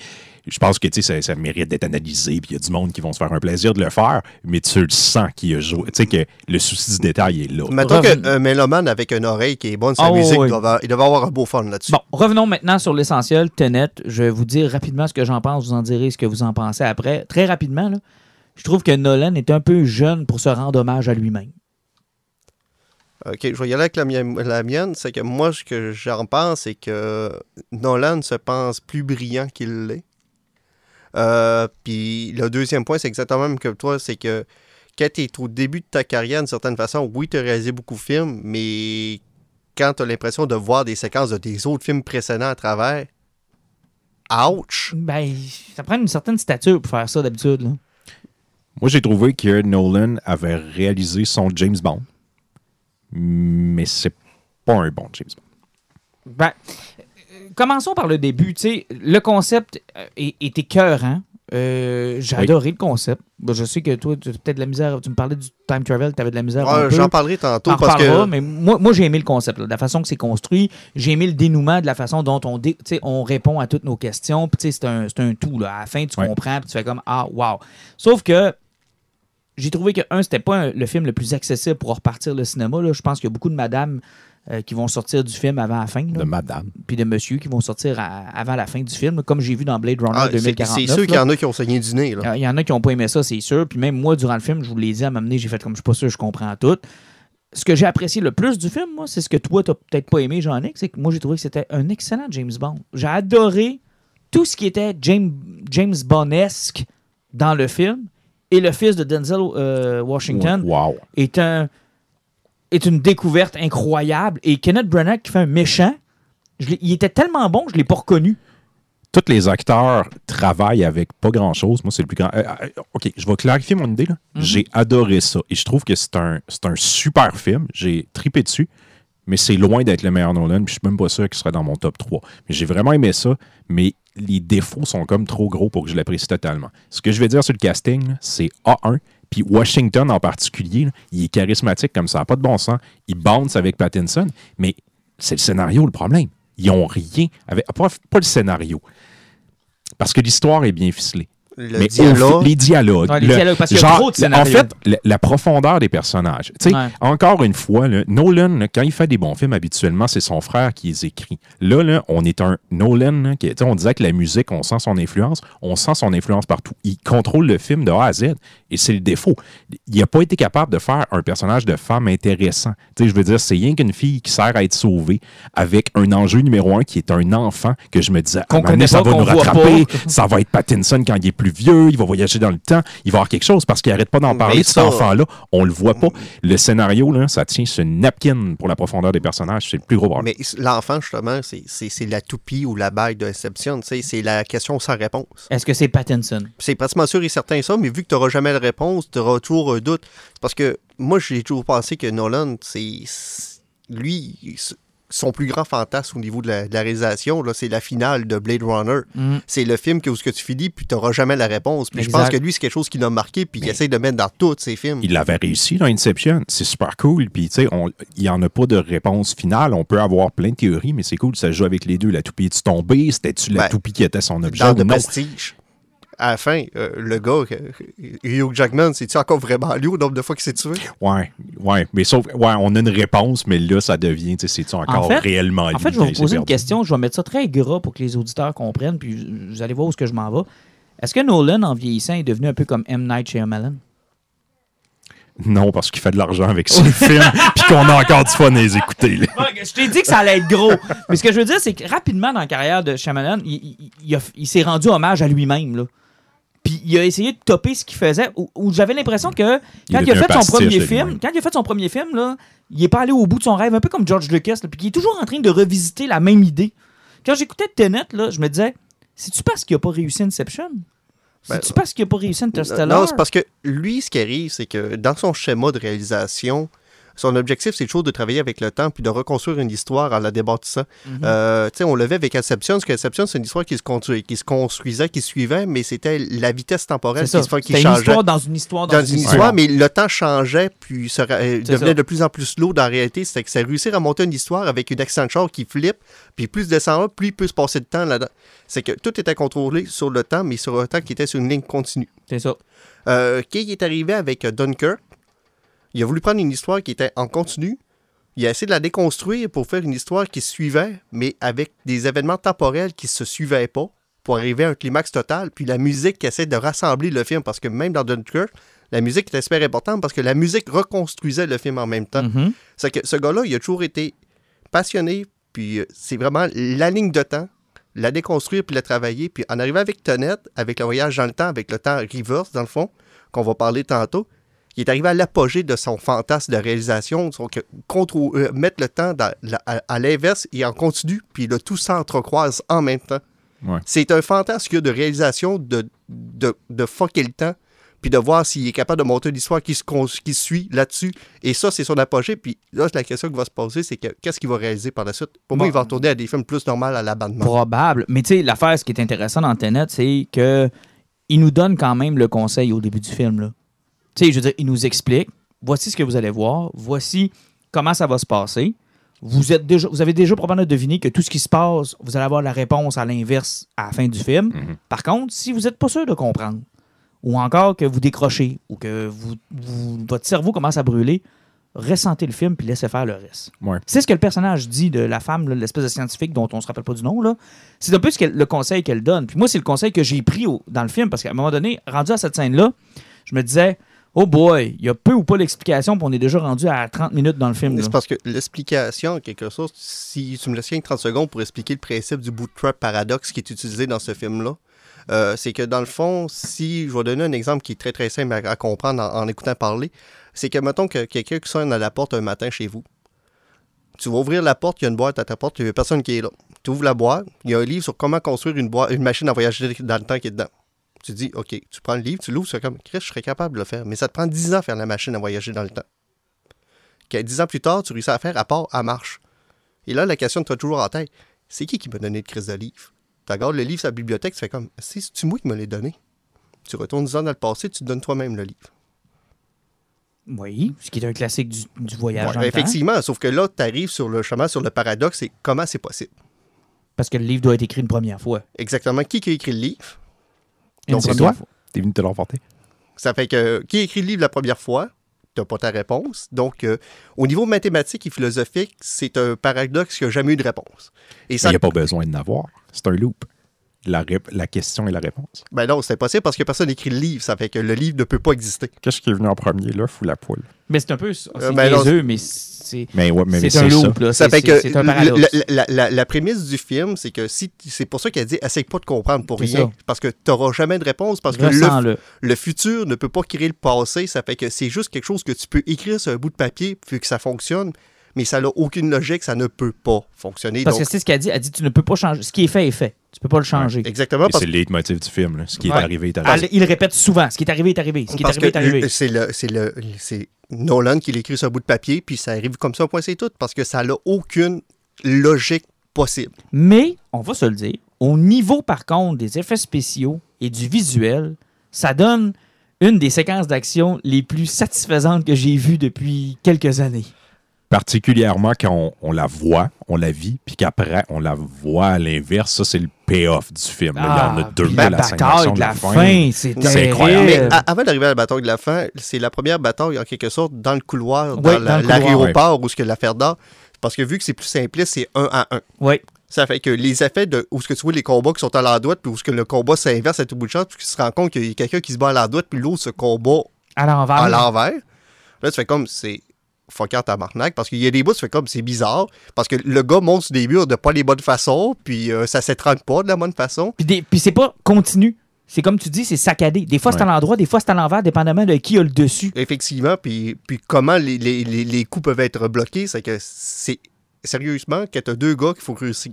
Je pense que tu sais, ça, ça mérite d'être analysé, puis il y a du monde qui vont se faire un plaisir de le faire, mais tu le sens qu'il a joué. Tu sais, que le souci du détail est là. Mettons Reven- qu'un mélomane avec une oreille qui est bonne, sa ouais, musique, il, doit avoir, il devait avoir un beau fun là-dessus. Bon, revenons maintenant sur l'essentiel. Tenet, je vais vous dire rapidement ce que j'en pense. Vous en direz ce que vous en pensez après. Très rapidement, là, je trouve que Nolan est un peu jeune pour se rendre hommage à lui-même. OK, je vais y aller avec la mienne. La mienne c'est que moi, ce que j'en pense, c'est que Nolan se pense plus brillant qu'il l'est. Euh, Puis le deuxième point, c'est exactement le même que toi, c'est que quand tu es au début de ta carrière, d'une certaine façon, oui, tu as réalisé beaucoup de films, mais quand tu as l'impression de voir des séquences de tes autres films précédents à travers, ouch! Ben, ça prend une certaine stature pour faire ça d'habitude. Moi, j'ai trouvé que Nolan avait réalisé son James Bond, mais c'est pas un bon James Bond. Ben, euh, commençons par le début. tu sais. le concept euh, est, est écœurant. Euh, J'ai Oui. adoré le concept. Je sais que toi, tu as peut-être de la misère. Tu me parlais du time travel, tu avais de la misère. Ouais, un peu. J'en parlerai tantôt On en parce que. mais moi, moi j'ai aimé le concept, là, de la façon que c'est construit. J'ai aimé le dénouement de la façon dont on, dé- tu sais, on répond à toutes nos questions. Puis tu sais, c'est un, c'est un tout. Là. À la fin, tu Ouais. comprends, puis tu fais comme Ah, wow. Sauf que j'ai trouvé que, un, c'était pas un- le film le plus accessible pour repartir le cinéma. Là. Je pense qu'il y a beaucoup de madames euh, qui vont sortir du film avant la fin, là, De Madame. puis de monsieur qui vont sortir à- avant la fin du film, comme j'ai vu dans Blade Runner Ah, c'est 2049. c'est sûr qu'il y en a qui ont saigné du nez. Là. Il y en a qui n'ont pas aimé ça, c'est sûr. Puis même moi, durant le film, je vous l'ai dit à m'amener, j'ai fait comme je suis pas sûr, je comprends tout. Ce que j'ai apprécié le plus du film, moi, c'est ce que toi, t'as peut-être pas aimé, Jean-Nic, c'est que moi, j'ai trouvé que c'était un excellent James Bond. J'ai adoré tout ce qui était James, James Bond-esque dans le film. Et le fils de Denzel euh, Washington Wow. est, un, est une découverte incroyable. Et Kenneth Branagh qui fait un méchant, je il était tellement bon, je l'ai pas reconnu. tous les acteurs travaillent avec pas grand-chose. Moi, c'est le plus grand. euh, euh, OK, je vais clarifier mon idée. là. Mhm. J'ai adoré ça. Et je trouve que c'est un, un super film. J'ai tripé dessus. Mais c'est loin d'être le meilleur Nolan. Puis je suis même pas sûr qu'il serait dans mon top 3. Mais j'ai vraiment aimé ça. Mais les défauts sont comme trop gros pour que je l'apprécie totalement. Ce que je vais dire sur le casting, c'est A1. Puis Washington en particulier, il est charismatique comme ça, pas de bon sens. Il bounce avec Pattinson, mais c'est le scénario le problème. Ils ont rien avec. Pas, pas le scénario. Parce que l'histoire est bien ficelée. Le mais au dialogue. fi- les dialogues. Ouais, les le- dialogues, parce qu'il y a genre, trop de En scénarios. fait, la, la profondeur des personnages. Tu sais, Ouais. Encore une fois, là, Nolan, là, quand il fait des bons films, habituellement, c'est son frère qui les écrit. Là, là on est un Nolan. là, qui, tu sais, on disait que la musique, on sent son influence. On sent son influence partout. Il contrôle le film de A à Z. Et c'est le défaut. Il n'a pas été capable de faire un personnage de femme intéressant. Tu sais, je veux dire, c'est rien qu'une fille qui sert à être sauvée avec un enjeu numéro un qui est un enfant que je me disais, connaît ça va nous rattraper. ça va être Pattinson quand il est plus vieux, il va voyager dans le temps, il va avoir quelque chose parce qu'il arrête pas d'en Mais parler de cet enfant-là. On le voit pas. Le scénario, là, ça tient sur une napkin pour la profondeur des personnages. C'est le plus gros problème. Mais l'enfant, justement, c'est- c'est c'est la toupie ou la bague de Inception. C'est la question sans réponse. Est-ce que c'est Pattinson? C'est pratiquement sûr et certain ça, mais vu que tu n'auras jamais la réponse, tu auras toujours un doute. C'est Parce que moi, j'ai toujours pensé que Nolan, c'est. c'est- Lui, son plus grand fantasme au niveau de la, de la réalisation, là, c'est la finale de Blade Runner. Mm. C'est le film que, où ce que tu finis, puis tu n'auras jamais la réponse. Puis je pense que lui, c'est quelque chose qui l'a marqué, puis il essaie de mettre dans tous ses films. Il l'avait réussi dans Inception. C'est super cool. Puis, tu sais, il n'y en a pas de réponse finale. On peut avoir plein de théories, mais c'est cool. Ça joue avec les deux. La toupie est-tu tombée? C'était-tu la Ben, toupie qui était son objet Dans ou de non? prestige. À la fin, euh, le gars, euh, Hugh Jackman, c'est-tu encore vraiment lui au nombre de fois qu'il s'est tué? Ouais, ouais. Mais sauf, ouais, on a une réponse, mais là, ça devient, tu sais, c'est-tu encore fait- réellement lui? En fait, je vais vous poser une perdu? question. Je vais mettre ça très gras pour que les auditeurs comprennent, puis vous allez voir où est-ce que je m'en vais. Est-ce que Nolan, en vieillissant, est devenu un peu comme M. Night Shyamalan? Non, parce qu'il fait de l'argent avec ses films, puis qu'on a encore du fun à les écouter. là. Je t'ai dit que ça allait être gros. Mais ce que je veux dire, c'est que rapidement dans la carrière de Shyamalan, il, il- il a- il s'est rendu hommage à lui-même. Puis il a essayé de topper ce qu'il faisait. Où, où j'avais l'impression que Il quand il, a fait son premier film, quand il a fait son premier film, là, il est pas allé au bout de son rêve, un peu comme George Lucas, là, puis qu'il est toujours en train de revisiter la même idée. Quand j'écoutais Tenet, là, je me disais, c'est-tu parce qu'il a pas réussi Inception? C'est-tu parce qu'il a pas réussi Interstellar? Ben, Non, c'est parce que lui, ce qui arrive, c'est que dans son schéma de réalisation, son objectif, c'est toujours de travailler avec le temps puis de reconstruire une histoire en la débattissant. Mhm. Euh, tu sais, on le fait avec Inception, parce qu'Inception, c'est une histoire qui se, qui se construisait, qui suivait, mais c'était la vitesse temporelle C'est qui, ça. qui C'était une changeait. histoire dans une histoire dans, dans une histoire, mais le temps changeait, puis se euh, C'est devenait ça. de plus en plus lourd en réalité. C'était que c'est réussir à monter une histoire avec une de char qui flippe, puis plus descend là, plus il peut se passer de temps là-dedans. C'est que tout était contrôlé sur le temps, mais sur un temps qui était sur une ligne continue. C'est ça. Euh, Kay est arrivé avec Dunkirk? Il a voulu prendre une histoire qui était en continu. Il a essayé de la déconstruire pour faire une histoire qui suivait, mais avec des événements temporels qui se suivaient pas, pour arriver à un climax total. Puis la musique qui essaie de rassembler le film, parce que même dans Dunkirk, la musique était super importante parce que la musique reconstruisait le film en même temps. Mhm. C'est que ce gars-là, il a toujours été passionné, puis euh, c'est vraiment la ligne de temps, la déconstruire puis la travailler. Puis en arrivant avec Tenet, avec le voyage dans le temps, avec le temps reverse, dans le fond, qu'on va parler tantôt, il est arrivé à l'apogée de son fantasme de réalisation, son- contrô- euh, mettre le temps dans la- à, à l'inverse et en continu, puis le tout s'entrecroise en même temps. Ouais. C'est un fantasme de réalisation, de, de, de fucker le temps, puis de voir s'il est capable de monter une histoire qui se, qui suit là-dessus. Et ça, c'est son apogée. Puis là, la question qui va se poser, c'est que qu'est-ce qu'il va réaliser par la suite? Pour moi, il va retourner à des films plus normaux à l'abandon. Probable. Mais tu sais, l'affaire, ce qui est intéressant dans Tenet, c'est que il nous donne quand même le conseil au début du film. là. Tu sais, je veux dire, il nous explique voici ce que vous allez voir, voici comment ça va se passer. Vous, êtes déjà, vous avez déjà probablement deviné que tout ce qui se passe, vous allez avoir la réponse à l'inverse à la fin du film. Mhm. Par contre, si vous n'êtes pas sûr de comprendre, ou encore que vous décrochez, ou que vous, vous- votre cerveau commence à brûler, ressentez le film puis laissez faire le reste. Ouais. C'est ce que le personnage dit de la femme, l'espèce de scientifique dont on se rappelle pas du nom. là. C'est un peu ce le conseil qu'elle donne. Puis moi, c'est le conseil que j'ai pris au- dans le film, parce qu'à un moment donné, rendu à cette scène-là, je me disais, oh boy, il y a peu ou pas l'explication, puis on est déjà rendu à 30 minutes dans le film. C'est parce que l'explication, en quelque sorte, si tu me laisses rien que 30 secondes pour expliquer le principe du bootstrap paradoxe qui est utilisé dans ce film-là, euh, c'est que dans le fond, si je vais donner un exemple qui est très très simple à, à comprendre en, en écoutant parler, c'est que mettons que quelqu'un qui sonne à la porte un matin chez vous, tu vas ouvrir la porte, il y a une boîte à ta porte, il n'y a personne qui est là. Tu ouvres la boîte, il y a un livre sur comment construire une, boîte, une machine à voyager dans le temps qui est dedans. Tu dis, OK, tu prends le livre, tu l'ouvres, c'est comme, Chris, je serais capable de le faire. Mais ça te prend 10 ans à faire la machine à voyager dans le temps. Que 10 ans plus tard, tu réussis à faire, à part, à marche. Et là, la question que tu as toujours en tête, c'est qui qui m'a donné le crise de livre? Tu regardes le livre sur la bibliothèque, tu fais comme, c'est moi qui me l'ai donné? Tu retournes 10 ans dans le passé, tu te donnes toi-même le livre. Oui, ce qui est un classique du, du voyage Ouais, temps. effectivement, sauf que là, tu arrives sur le chemin, sur le paradoxe, c'est comment c'est possible? Parce que le livre doit être écrit une première fois. Exactement, qui qui a écrit le livre? Donc, c'est toi? T'es venu te l'emporter? Ça fait que qui a écrit le livre la première fois, tu n'as pas ta réponse. Donc, euh, au niveau mathématique et philosophique, c'est un paradoxe qui n'a jamais eu de réponse. Et Il ça, n'y a pas besoin de l'avoir. C'est un loop. La, la question et la réponse. Ben non, c'est impossible parce que personne n'écrit le livre. Ça fait que le livre ne peut pas exister. Qu'est-ce qui est venu en premier, l'œuf ou la poule? Mais c'est un peu ça. Euh, C'est ben non, mais c'est. Mais ouais, mais, mais C'est un c'est ça. loop, là. Ça C'est fait que c'est- c'est un le- paradoxe. la, la- la- la prémisse du film, c'est que si c'est pour ça qu'elle dit essaye pas de comprendre pour C'est rien. ça. Parce que tu n'auras jamais de réponse. Parce que le, Ressens-le. le futur ne peut pas créer le passé. Ça fait que c'est juste quelque chose que tu peux écrire sur un bout de papier puis que ça fonctionne. Mais ça n'a aucune logique, ça ne peut pas fonctionner. Parce Donc, que c'est ce qu'elle dit. Elle dit tu ne peux pas changer. Ce qui est fait est fait. Tu peux pas le changer. exactement. Et Parce C'est le leitmotiv du film. là. Ce qui est arrivé est Elle- arrivé. il le répète souvent. Ce qui est arrivé est arrivé. Ce qui est Parce arrivé est arrivé. c'est le, c'est le, c'est Nolan qui l'écrit sur un bout de papier, puis ça arrive comme ça, point c'est tout, parce que ça n'a aucune logique possible. Mais, on va se le dire, au niveau par contre des effets spéciaux et du visuel, ça donne une des séquences d'action les plus satisfaisantes que j'ai vues depuis quelques années. Particulièrement quand on, on la voit, on la vit, puis qu'après, on la voit à l'inverse. Ça, c'est le payoff du film. Il y en a deux. puis là, la la bataille de la fin, c'est C'est incroyable. Mais avant d'arriver à la bataille de la fin, c'est la première bataille, en quelque sorte, dans le couloir, Oui, dans la- l'aéroport où ce que l'affaire d'art. Parce que vu que c'est plus simpliste, c'est un à un. Oui. Ça fait que les effets de où ce que tu vois les combats qui sont à la droite, puis où ce que le combat s'inverse à tout bout de champ, puis tu te rends compte qu'il y a quelqu'un qui se bat à la droite, puis l'autre se combat À l'envers. à l'envers. Là, tu fais comme c'est fucker tabarnak parce qu'il y a des bouts, tu fais comme c'est bizarre parce que le gars monte sur des murs de pas les bonnes façons, puis euh, ça s'étrangle pas de la bonne façon. Puis, des- puis c'est pas continu. C'est comme tu dis, c'est saccadé. Des fois, c'est à l'endroit, des fois, c'est à l'envers, dépendamment de qui a le dessus. Effectivement, puis, puis comment les, les, les, les coups peuvent être bloqués, c'est que c'est sérieusement, quand t'as deux gars qu'il faut réussir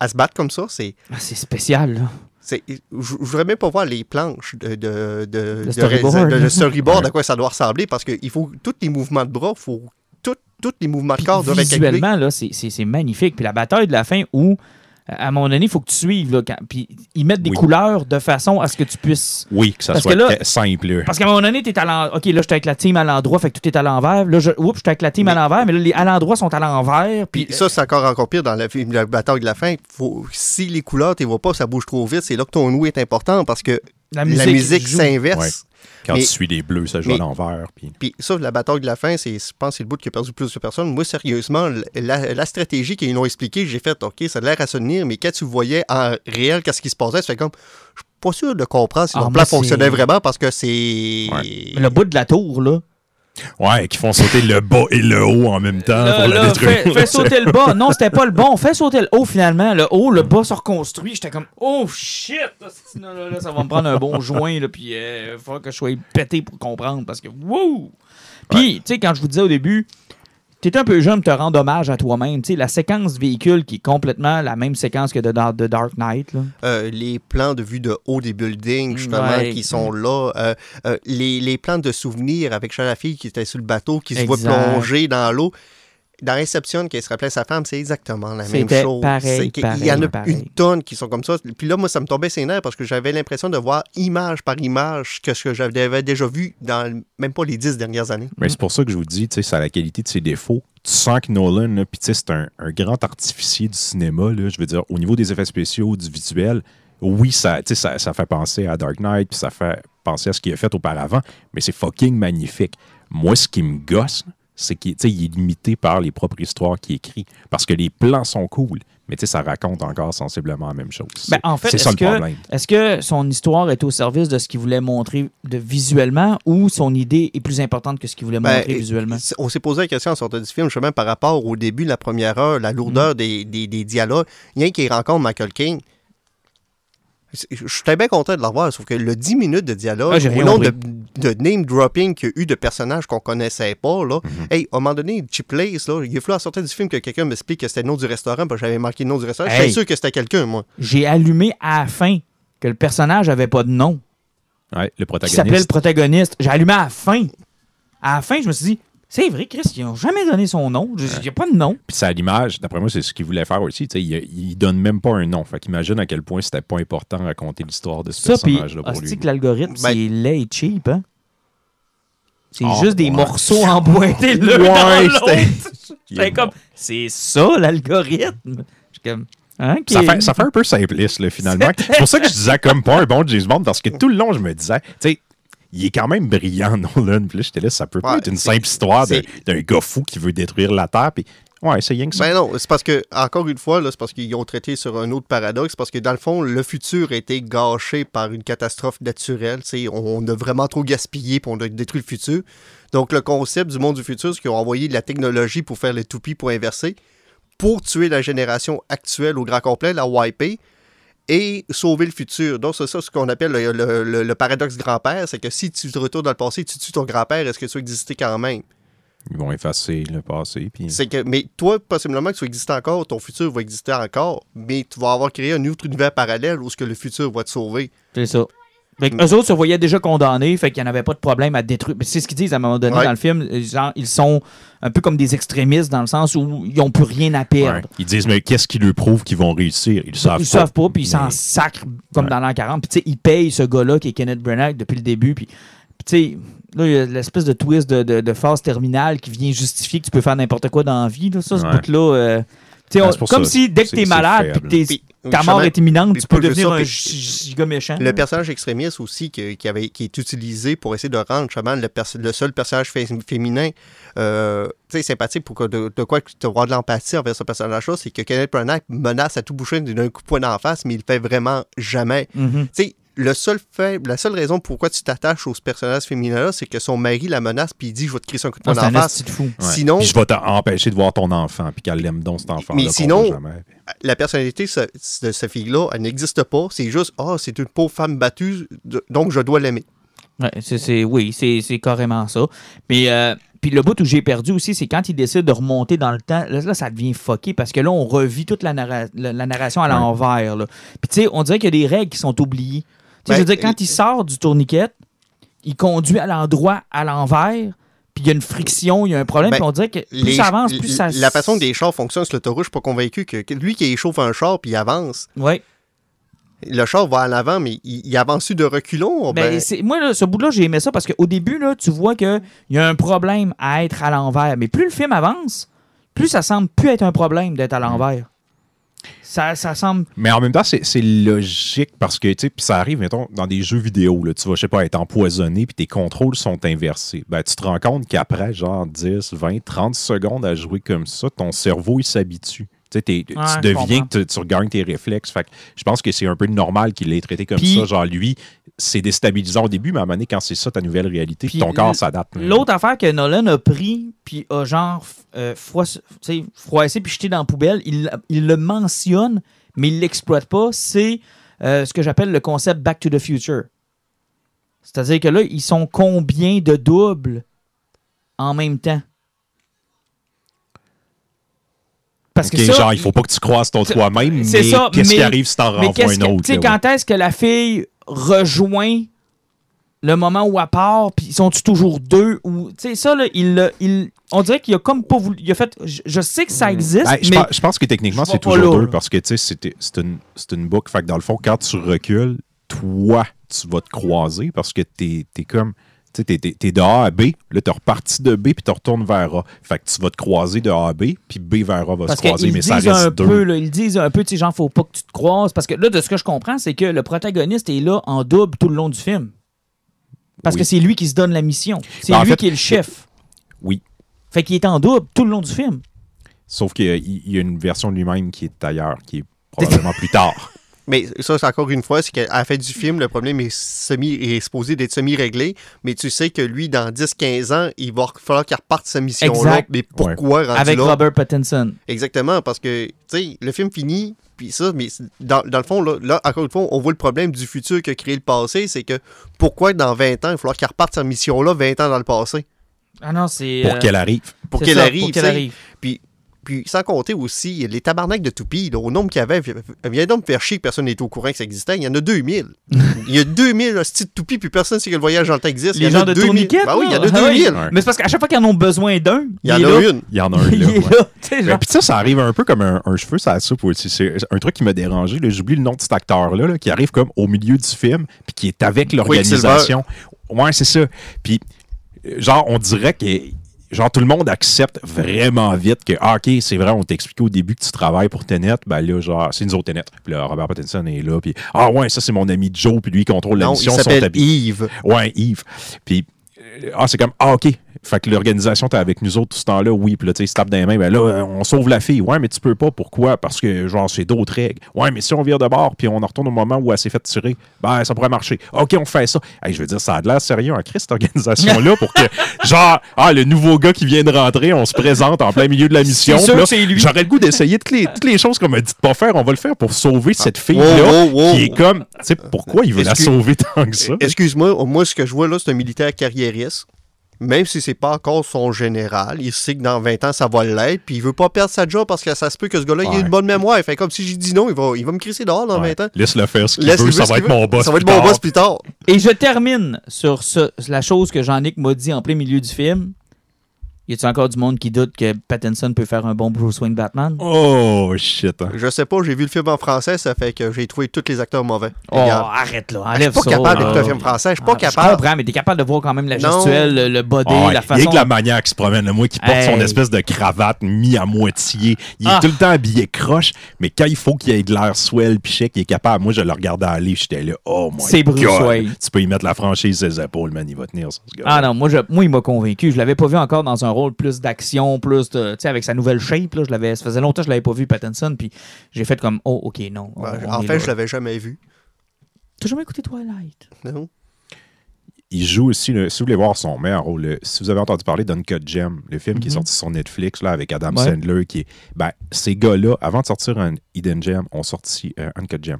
à se battre comme ça, c'est. Ah, c'est spécial, là. Je je voudrais même pas voir les planches de, de, de, storyboard. de- de storyboard, Ouais. à quoi ça doit ressembler, parce qu'il faut tous les mouvements de bras, faut tout- tous les mouvements de corps doivent être visuellement, là, c'est magnifique. Puis la bataille de la fin où, à un moment donné, il faut que tu suives. Là, quand- puis ils mettent des Oui. couleurs de façon à ce que tu puisses. Oui, que ça Parce soit que là- très simple. Parce qu'à un moment donné, tu es à l'endroit. OK, là, j'étais avec la team à l'endroit, fait que tout est à l'envers. Là, je... Oups, j'étais avec la team à l'envers, mais là, les à l'endroit sont à l'envers. Puis Puis ça, c'est encore, encore pire dans la, la bataille de la fin. Faut, si les couleurs, tu vois pas, ça bouge trop vite, c'est là que ton ouïe est important parce que la la musique, s'inverse. Quand mais- tu suis les bleus, ça joue mais- à l'envers. Puis... Puis ça, la bataille de la fin, c'est, je pense que c'est le bout qui a perdu plus de personnes. Moi, sérieusement, la, la stratégie qu'ils ont expliquée, j'ai fait, OK, ça a l'air à se tenir, mais quand tu voyais en réel qu'est-ce qui se passait, tu fais comme, je suis pas sûr de comprendre si Ah, leur moi, plan fonctionnait vraiment parce que c'est... Ouais. Le bout de la tour, là. Ouais, qui font sauter le bas et le haut en même temps Là, pour là, détruire. fais, fais sauter le bas. Non, c'était pas le bon. Fais sauter le haut, finalement. Le haut, le bas se reconstruit. J'étais comme, oh shit! Là, là, ça va me prendre un bon joint, là, puis il faudra que je sois pété pour comprendre, parce que, wouh! Puis, tu sais, quand je vous disais au début, t'es un peu jeune te rendre hommage à toi-même. Tu sais, la séquence véhicule qui est complètement la même séquence que de, Dar- de Dark Knight, là. Euh, les plans de vue de haut des buildings, justement, Ouais. qui sont là. Euh, euh, les, les plans de souvenirs avec Charles Fille qui était sur le bateau, qui se voit plonger dans l'eau. Dans Inception, qui se rappelait sa femme, c'est exactement la même chose. pareil, Il y en a pareil, une tonne qui sont comme ça. Puis là, moi, ça me tombait ses nerfs parce que j'avais l'impression de voir image par image que ce que j'avais déjà vu dans même pas les dix dernières années. Mais c'est pour ça que je vous dis, tu sais, ça a la qualité de ses défauts. Tu sens que Nolan, là, puis tu sais, c'est un, un grand artificier du cinéma, là, je veux dire, au niveau des effets spéciaux, du visuel, oui, ça, tu sais, ça, ça fait penser à Dark Knight, puis ça fait penser à ce qu'il a fait auparavant, mais c'est fucking magnifique. Moi, ce qui me gosse, c'est qu'il est limité par les propres histoires qu'il écrit, parce que les plans sont cool, mais tu sais, ça raconte encore sensiblement la même chose. Ben, en fait, c'est ça est-ce le que, problème. est-ce que son histoire est au service de ce qu'il voulait montrer de visuellement ou son idée est plus importante que ce qu'il voulait Ben, montrer visuellement? c'est- On s'est posé la question en sortant du film, justement, par rapport au début, la première heure, la Mm. lourdeur des, des, des dialogues. Il y a un qui rencontre Michael King. Suis très bien content de le revoir, sauf que le 10 minutes de dialogue, Ah, au nombre de, compris. de name dropping qu'il y a eu de personnages qu'on connaissait pas, là. Mm-hmm. Hey, à un moment donné, Chip Place, là, il a fallu en sortir du film que quelqu'un m'explique que c'était le nom du restaurant, parce que j'avais marqué le nom du restaurant. Hey. J'étais sûr que c'était quelqu'un, moi. J'ai allumé à la fin que le personnage avait pas de nom, Ouais, le qui s'appelait le protagoniste. protagoniste. J'ai allumé à la fin. À la fin, je me suis dit, c'est vrai, Chris, ils n'ont jamais donné son nom. Il n'y a pas de nom. Puis c'est à l'image, d'après moi, c'est ce qu'il voulait faire aussi. tu sais, Il, il donne même pas un nom. Fait qu'imagine à quel point c'était pas important de raconter l'histoire de ce Ça, puis, personnage-là pour lui. que l'algorithme, Ben- c'est laid et cheap, hein? C'est Ah, juste des ouais. morceaux emboîtés l'un Ouais, dans c'était- l'autre. Comme, c'est ça l'algorithme. Comme, hein. Ça fait, ça fait un peu simpliste, là, finalement. C'est pour ça que je disais comme pas un bon James Bond, parce que tout le long, je me disais, tu sais, il est quand même brillant, Nolan. Puis là, j'étais là, ça peut pas être une simple histoire d'un gars fou qui veut détruire la Terre. Puis Ouais, c'est rien que ça. Ben non, c'est parce que, encore une fois, c'est parce qu'ils ont traité sur un autre paradoxe, parce que dans le fond, le futur a été gâché par une catastrophe naturelle. On, on a vraiment trop gaspillé pour on a détruit le futur. Donc, le concept du monde du futur, c'est qu'ils ont envoyé de la technologie pour faire les toupies pour inverser, pour tuer la génération actuelle au grand complet, la wiper, et sauver le futur. Donc, c'est ça ce qu'on appelle le, le- le- le paradoxe grand-père, c'est que si tu te retournes dans le passé, tu tues ton grand-père, est-ce que tu vas exister quand même? Ils vont effacer le passé. Puis... C'est que, mais toi, possiblement que tu vas exister encore, ton futur va exister encore, mais tu vas avoir créé un autre univers parallèle où ce que le futur va te sauver. C'est ça. Fait que eux autres se voyaient déjà condamnés, fait qu'il n'y en avait pas de problème à détruire. C'est ce qu'ils disent à un moment donné Ouais. dans le film. Genre, ils sont un peu comme des extrémistes dans le sens où ils n'ont plus rien à perdre. Ouais. Ils disent, mais qu'est-ce qui leur prouve qu'ils vont réussir? Ils le savent ils pas. savent pas, puis ils s'en Mais- sacrent comme Ouais. dans l'an 40. Puis tu sais, ils payent ce gars-là qui est Kenneth Branagh depuis le début. Puis tu sais, là, il y a l'espèce de twist de, de- de phase terminale qui vient justifier que tu peux faire n'importe quoi dans la vie. Là. Ça, ce bout-là. euh, Ah, pour comme ça, si dès que t'es malade puis ta mort est imminente, tu peux devenir ça, un giga méchant. Le personnage extrémiste aussi que- qui, avait, qui est utilisé pour essayer de rendre justement le, seul personnage fé- féminin euh, tu sais, sympathique pour que de, de quoi tu avoir de l'empathie envers ce personnage-là, c'est que Kenneth Branagh menace à tout boucher d'un coup de poing en face, mais il le fait vraiment jamais. Mhm. Sais, le seul fait, la seule raison pourquoi tu t'attaches au personnage féminin-là, c'est que son mari la menace puis il dit Je vais te crisser un coup de Ah, poing face. esti de fou. Ouais. Sinon- Puis je vais t'empêcher de voir ton enfant, puis qu'elle l'aime donc cet enfant. Mais sinon- La personnalité de ce- de cette fille-là, elle n'existe pas. C'est juste Ah, c'est une pauvre femme battue, donc je dois l'aimer. Ouais, c'est, c'est- oui, c'est, c'est carrément ça. Mais euh, puis le bout où j'ai perdu aussi, c'est quand il décide de remonter dans le temps. Là, là, ça devient fucké parce que là, on revit toute la, narra- la- la narration à l'envers. là. Puis tu sais, on dirait qu'il y a des règles qui sont oubliées. Ben, je veux dire, quand euh, il sort du tourniquet, il conduit à l'endroit à l'envers. Puis il y a une friction, il y a un problème. Ben, puis on dirait que plus Les- ça avance, plus ça. La façon que des chars fonctionnent sur l'autoroute, je suis pas convaincu que, que lui qui échauffe un char puis il avance, Ouais. le char va en avant, mais il, il avance de reculons. Ben, Ben, moi, là, ce bout-là, j'ai aimé ça parce qu'au début, là, tu vois qu'il y a un problème à être à l'envers. Mais plus le film avance, plus ça semble plus être un problème d'être à l'envers. Ça, semble. Mais en même temps, c'est logique parce que, tu ça arrive, mettons, dans des jeux vidéo, là, tu vas, je sais pas, être empoisonné, puis tes contrôles sont inversés. Ben, tu te rends compte qu'après, genre, 10, 20, 30 secondes à jouer comme ça, ton cerveau, il s'habitue. Tu Ouais, deviens que tu, tu regagnes tes réflexes. Fait que je pense que c'est un peu normal qu'il l'ait traité comme ça. Genre, lui, c'est déstabilisant au début, mais à un moment donné, quand c'est ça ta nouvelle réalité, Puis ton corps s'adapte. L'autre affaire que Nolan a pris, puis a genre euh, froissé puis jeté dans la poubelle, il, il le mentionne, mais il l'exploite pas, c'est euh, ce que j'appelle le concept Back to the Future. C'est-à-dire que là, ils sont combien de doubles en même temps? Parce que ça, genre, il faut pas que tu croises ton toi-même, mais c'est ça, qu'est-ce qui arrive si t'en renvoies un autre? tu sais, quand est-ce que la fille rejoint le moment où elle part, puis ils sont-tu toujours deux ou tu sais ça là, il, il on dirait qu'il a comme pas voulu, il a fait, je, je sais que ça existe, Ben, je, mais pense, je pense que techniquement, c'est toujours là, deux là. parce que tu sais, c'est une, c'est une boucle. Fait que dans le fond, quand tu recules, toi, tu vas te croiser parce que t'es es comme. Tu sais, t'es- de A à B, là, t'es reparti de B, puis tu retournes vers A. Fait que tu vas te croiser de A à B, puis B vers A va parce se croiser, mais ça reste un deux. peu, là, ils disent un peu, tu sais, genre, faut pas que tu te croises. Parce que là, de ce que je comprends, c'est que le protagoniste est là en double tout le long du film. Parce Oui. que c'est lui qui se donne la mission. C'est Ben, en lui fait, qui est le chef. Oui. Fait qu'il est en double tout le long du film. Sauf qu'il y a- il y a une version de lui-même qui est ailleurs, qui est probablement plus tard. Mais ça, c'est encore une fois, c'est qu'à la fin du film, le problème est, semi, est supposé d'être semi-réglé, mais tu sais que lui, dans 10-15 ans, il va falloir qu'il reparte sa mission-là. Exact. Mais pourquoi rendu Avec là? Robert Pattinson. Exactement, parce que, tu sais, le film finit, puis ça, mais dans, dans le fond, là, là, encore une fois, on voit le problème du futur que crée le passé, c'est que pourquoi dans 20 ans, il va falloir qu'il reparte sa mission-là 20 ans dans le passé? Ah non, c'est. Pour euh, qu'elle arrive. Pour qu'elle arrive, Pour qu'elle arrive. Puis, puis sans compter aussi les tabarnaks de toupies, là, au nombre qu'il y avait, viens donc me faire chier que personne n'était au courant que ça existait. Il y en a 2000. il y a 2000 hosties de toupies, puis personne ne sait que le voyage dans le temps existe. Les il y en gens a de 2000. tourniquet. Ben oui, il y en a là. 2000. Ouais. Mais c'est parce qu'à chaque fois qu'ils en ont besoin d'un, Il y en a là. une. Il y en a un là. ouais. Ben, genre, puis ça, ça arrive un peu comme un, un cheveu sur la soupe. aussi. C'est un truc qui m'a dérangé. J'oublie le nom de cet acteur-là, là, qui arrive comme au milieu du film, puis qui est avec l'organisation. Ouais, c'est ça. Puis, euh, genre, on dirait que. Genre, tout le monde accepte vraiment vite que, ah, OK, c'est vrai, on t'expliquait au début que tu travailles pour Tenet. Ben là, genre, c'est nous autres Tenet. Puis là, Robert Pattinson est là. Puis, ah, ouais, ça, c'est mon ami Joe. Puis lui, il contrôle la Non, mission. s'appelle. Yves. Ouais, Yves. Puis, ah, c'est comme, ah, OK. Fait que l'organisation était avec nous autres tout ce temps-là, oui. Puis là, tu sais, se tapent dans les mains. Ben là, euh, on sauve la fille. Ouais, mais tu peux pas. Pourquoi? Parce que, genre, c'est d'autres règles. Ouais, mais si on vire de bord puis on en retourne au moment où elle s'est fait tirer, ben, ça pourrait marcher. OK, on fait ça. Hey, je veux dire, ça a de l'air sérieux en Christ, cette organisation-là, pour que, genre, ah, le nouveau gars qui vient de rentrer, on se présente en plein milieu de la mission. J'aurais le goût d'essayer toutes les, toutes les choses qu'on m'a dit de pas faire. On va le faire pour sauver cette Wow, fille-là, wow, wow. qui est comme, tu sais, pourquoi il veut la sauver tant que ça? Excuse-moi, moi, ce que je vois là, c'est un militaire carriériste. Même si c'est pas encore son général, il sait que dans 20 ans, ça va l'être, puis il veut pas perdre sa job parce que ça se peut que ce gars-là, ait une bonne mémoire. Fait comme si j'ai dit non, il va, il va me crisser dehors dans Ouais. 20 ans. Laisse-le faire ce qu'il veut, faire ça ce va qu'il être veut. mon boss. Ça va être mon boss plus tard. Et je termine sur ce- la chose que Jean-Nic m'a dit en plein milieu du film. Y a-t-il encore du monde qui doute que Pattinson peut faire un bon Bruce Wayne Batman? Oh, shit. hein. Je sais pas, j'ai vu le film en français, ça fait que j'ai trouvé tous les acteurs mauvais. Oh, Regarde. arrête là, Ah, je suis enlève pas ça. capable d'écouter un film français, je suis pas Ah, Je capable. comprends, mais t'es capable de voir quand même la gestuelle, le, le body, Ah la Il façon. est que la manière qu'il se promène, le moi qui porte son espèce de cravate mis à moitié. Il est Ah. tout le temps habillé croche, mais quand il faut qu'il ait de l'air swell puis chic, il est capable. Moi, je le regardais aller, j'étais là, oh my C'est Bruce. Wayne. Tu peux y mettre la franchise sur ses épaules, man, il va tenir ça, ce gars. Ah non, moi, je, moi il m'a convaincu. Je l'avais pas vu encore dans un rôle plus d'action, plus de. Tu sais, avec sa nouvelle shape. Là, je l'avais, ça faisait longtemps que je l'avais pas vu, Pattinson. Puis j'ai fait comme, oh, ok, non. on- on en fait, là. je l'avais jamais vu. T'as jamais écouté Twilight? Non? Il joue aussi, là, si vous voulez voir son meilleur rôle, si vous avez entendu parler d'Uncut Gem, le film qui est Mhm. sorti sur Netflix là, avec Adam Ouais. Sandler, qui est. Ben, ces gars-là, avant de sortir un Hidden Gem, ont sorti euh, Uncut Gem.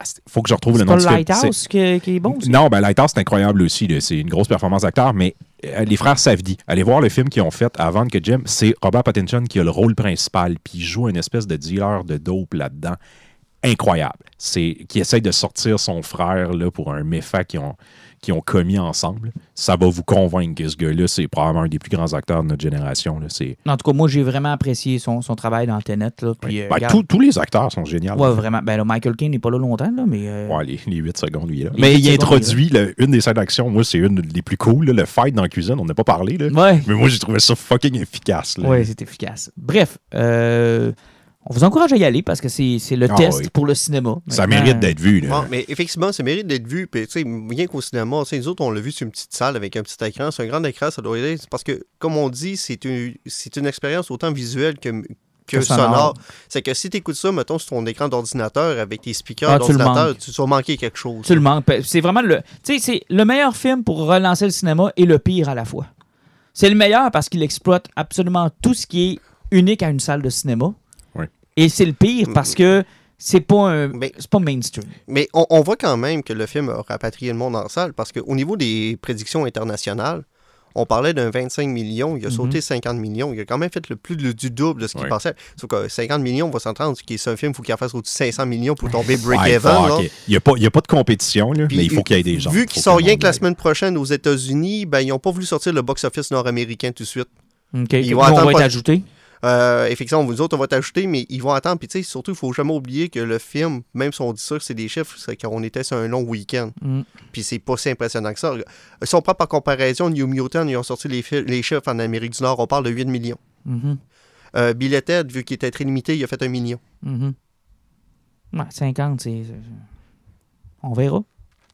Ah, Faut que je retrouve le nom pas du film. C'est- Lighthouse qui, qui est bon? ça? Non, ben Lighthouse, c'est incroyable aussi. C'est une grosse performance d'acteur, mais euh, les frères Safdie, allez voir le film qu'ils ont fait avant que Jim. C'est Robert Pattinson qui a le rôle principal, puis il joue une espèce de dealer de dope là-dedans. Incroyable. C'est qui essaye de sortir son frère là, pour un méfait qu'ils ont, qu'ils ont commis ensemble. Ça va vous convaincre que ce gars-là, c'est probablement un des plus grands acteurs de notre génération. là. C'est, En tout cas, moi, j'ai vraiment apprécié son, son travail dans Tenet. Là, puis, euh, Ben, regarde. tous- tous les acteurs sont géniaux. Ouais, vraiment. Ben là, Michael Caine n'est pas là longtemps, là, mais. euh, Ouais, les, les 8 secondes, lui. Là. Les Mais il introduit le- une des scènes d'action. Moi, c'est une des plus cool. là, le fight dans la cuisine, on n'a pas parlé. Là. Ouais. Mais moi, j'ai trouvé ça fucking efficace. Ouais, c'est efficace. Bref, euh, on vous encourage à y aller parce que c'est c'est le Ah test oui. pour le cinéma. Ça Maintenant, mérite d'être vu. Là. Mais effectivement, ça mérite d'être vu. Puis, tu sais, rien qu'au cinéma, tu sais, nous autres, on l'a vu sur une petite salle avec un petit écran. C'est un grand écran, ça doit aider. C'est Parce que, comme on dit, c'est une, c'est une expérience autant visuelle que, que Que sonore. sonore. C'est que si tu écoutes ça, mettons, sur ton écran d'ordinateur avec tes speakers Ah, tu le d'ordinateur, manques. tu, tu vas manquer quelque chose. Tu le manques. C'est vraiment le. Tu sais, c'est le meilleur film pour relancer le cinéma et le pire à la fois. C'est le meilleur parce qu'il exploite absolument tout ce qui est unique à une salle de cinéma. Et c'est le pire parce que c'est pas un. Mais- C'est pas mainstream. Mais on, on voit quand même que le film a rapatrié le monde en salle parce qu'au niveau des prédictions internationales, on parlait d'un 25 millions, il a sauté 50 millions. Il a quand même fait le plus du double de ce qu'il Ouais. pensait. Sauf que 50 millions, on va s'entendre, c'est c'est un film, il faut qu'il en fasse au-dessus de 500 millions pour tomber break-even. Il n'y a, pas- il y a pas de compétition, là, Puis, mais il faut qu'il y ait des gens. Vu Faut qu'il sort le rien que la semaine prochaine aux États-Unis, ben, ils n'ont pas voulu sortir le box-office nord-américain tout de suite. OK. Ils vont on attendre va être pas- ajouté. Euh, effectivement, vous autres, on va t'ajouter, mais ils vont attendre. Puis, tu sais, surtout, il faut jamais oublier que le film, même si on dit ça, que c'est des chiffres, c'est qu'on était sur un long week-end. Mm. Puis, c'est pas si impressionnant que ça. Si on prend par comparaison, New Mutant, ils ont sorti les, les chiffres en Amérique du Nord, on parle de 8 millions. Euh, Billet Ted, vu qu'il était très limité, il a fait un million. Mhm. Ouais, 50, c'est. c'est- On verra.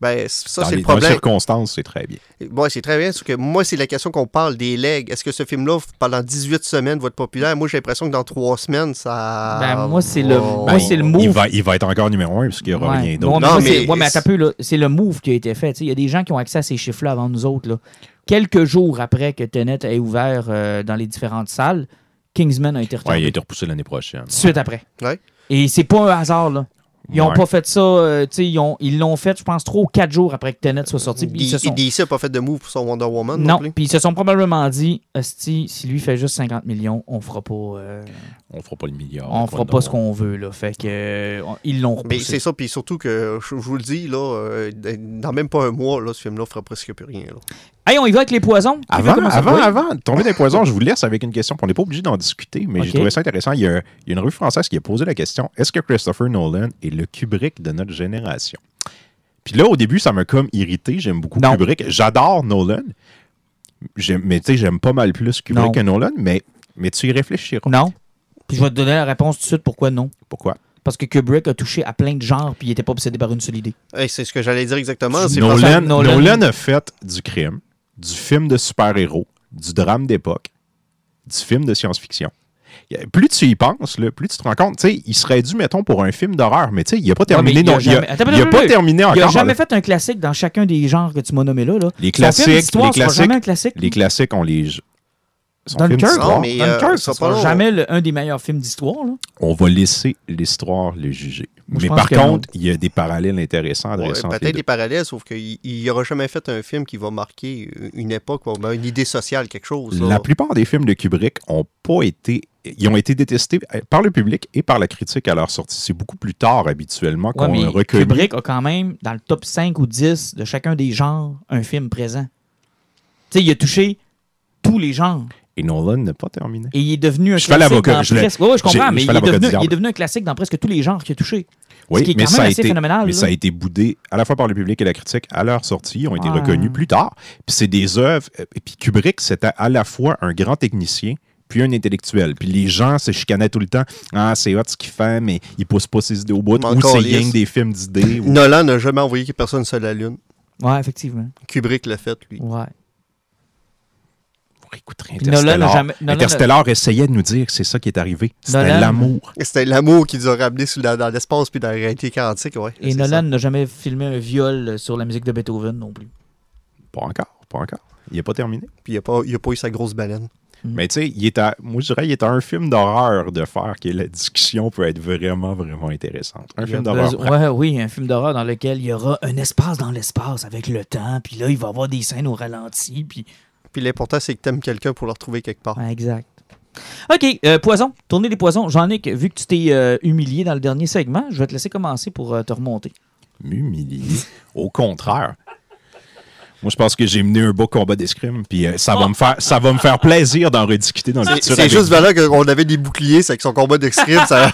Ben, ça, Dans c'est les, le dans les problème. circonstances, c'est très bien. Moi, c'est très bien, parce que moi, c'est la question qu'on parle des legs. Est-ce que ce film-là, pendant 18 semaines, va être populaire? Moi, j'ai l'impression que dans 3 semaines, ça. Ben, moi, c'est le- va- moi, c'est le il, move. va, il va être encore numéro un parce qu'il n'y aura Ouais. rien d'autre. Non, mais- ouais, mais attends peu, c'est le move qui a été fait. tu sais. Il y a des gens qui ont accès à ces chiffres-là avant nous autres. Là. Quelques jours après que Tenet ait ouvert euh, dans les différentes salles, Kingsman a été Ouais, il a été repoussé l'année prochaine. Suite après. Ouais. Et c'est pas un hasard, là. Ils ont Ouais. pas fait ça, euh, tu sais, ils ont- ils l'ont fait, je pense, trois ou quatre jours après que Tenet soit sorti. puis ils se sont- DC n'a pas fait de move pour son Wonder Woman non, puis ils se sont probablement dit, si lui fait juste 50 millions, on fera pas, euh, On fera pas le milliard. on fera Wonder pas ce qu'on veut, là. Fait que, euh, ils l'ont Mais repoussé. c'est ça, puis surtout que, je, vous le dis, là, euh, dans même pas un mois, là, ce film-là fera presque plus rien. là. Hey, on y va avec les poisons? Avant, avant, avant de tomber dans les poisons, je vous laisse avec une question. On n'est pas obligé d'en discuter, mais j'ai trouvé ça intéressant. Il y, a, il y a une revue française qui a posé la question est-ce que Christopher Nolan est le Kubrick de notre génération Puis là, au début, ça m'a comme irrité. J'aime beaucoup Non. Kubrick. J'adore Nolan. J'aime- Mais tu sais, j'aime pas mal plus Kubrick Non. que Nolan, mais, mais tu y réfléchiras. Non. Puis je vais te donner la réponse tout de suite pourquoi non? Pourquoi? Parce que Kubrick a touché à plein de genres puis il était pas obsédé par une seule idée. Hey, c'est ce que j'allais dire exactement. Nolan- Nolan a fait du crime. du film de super-héros, du drame d'époque, du film de science-fiction. Plus tu y penses, là, plus tu te rends compte, tu sais, il serait dû, mettons, pour un film d'horreur, mais tu sais, il n'a pas terminé. il non, il a- jamais- Attends, il attends, a pas terminé Il a encore. jamais fait un classique dans chacun des genres que tu m'as nommés là. là. Les classiques, les classiques, jamais un classique? Les classiques, on les. Son Dunkirk, Non, mais- Dunkirk, euh, ça sera jamais le- un des meilleurs films d'histoire. On va laisser l'histoire le juger. Moi, mais par contre, il y a des parallèles intéressants à Ouais, Peut-être deux. des parallèles, sauf qu'il n'y aura jamais fait un film qui va marquer une époque, ou une idée sociale, quelque chose. là. La plupart des films de Kubrick ont pas été. Ils ont été détestés par le public et par la critique à leur sortie. C'est beaucoup plus tard, habituellement, qu'on reconnu. Kubrick a quand même, dans le top 5 ou 10 de chacun des genres, un film présent. Tu sais, il a touché tous les genres. Et Nolan n'a pas terminé. Et il est devenu un Je fais classique l'avocat, dans je presque... Ouais, ouais, je comprends, mais je il fais est, devenu, du diable. il est devenu un classique dans presque tous les genres qu'il a touché. Oui, qui est mais, quand ça même a assez été, phénoménal, mais là. ça a été boudé à la fois par le public et la critique à leur sortie. Ils ont été Ouais. reconnus plus tard. Puis c'est des œuvres. euh, puis Kubrick, c'était à la fois un grand technicien puis un intellectuel. Puis les gens se chicanaient tout le temps. Ah, c'est hot ce qu'il fait, mais il pousse pas ses idées au bout. Ou c'est que des films d'idées. ou- Nolan n'a jamais envoyé personne sur la Lune. Ouais, effectivement. Kubrick l'a fait, lui. Ouais. Vous réécouterez Nolan Interstellar. jamais- Nolan n'a- Interstellar essayait de nous dire que c'est ça qui est arrivé. C'était l'amour. C'était l'amour qui nous a ramenés dans l'espace puis dans la réalité quantique, ouais. Et Nolan n'a jamais filmé un viol sur la musique de Beethoven non plus. Pas encore, pas encore. Il n'est pas terminé. Puis il n'a pas, il a pas eu sa grosse baleine. Mais tu sais, il est à, moi je dirais, il est à un film d'horreur de faire que la discussion peut être vraiment, vraiment intéressante. Un Il film d'horreur. Ouais, oui, un film d'horreur dans lequel il y aura un espace dans l'espace avec le temps, puis là, il va y avoir des scènes au ralenti, puis... Puis l'important, c'est que tu aimes quelqu'un pour le retrouver quelque part. Ouais, exact. OK, euh, poison, tournée des poisons. Jean-Nic, vu que tu t'es euh, humilié dans le dernier segment, je vais te laisser commencer pour euh, te remonter. M'humilier? Au contraire. Moi, je pense que j'ai mené un beau combat d'escrime, puis euh, ça, va me faire, ça va me faire plaisir d'en rediscuter dans le futur. c'est juste voilà qu'on avait des boucliers, c'est que son combat d'escrime, ça.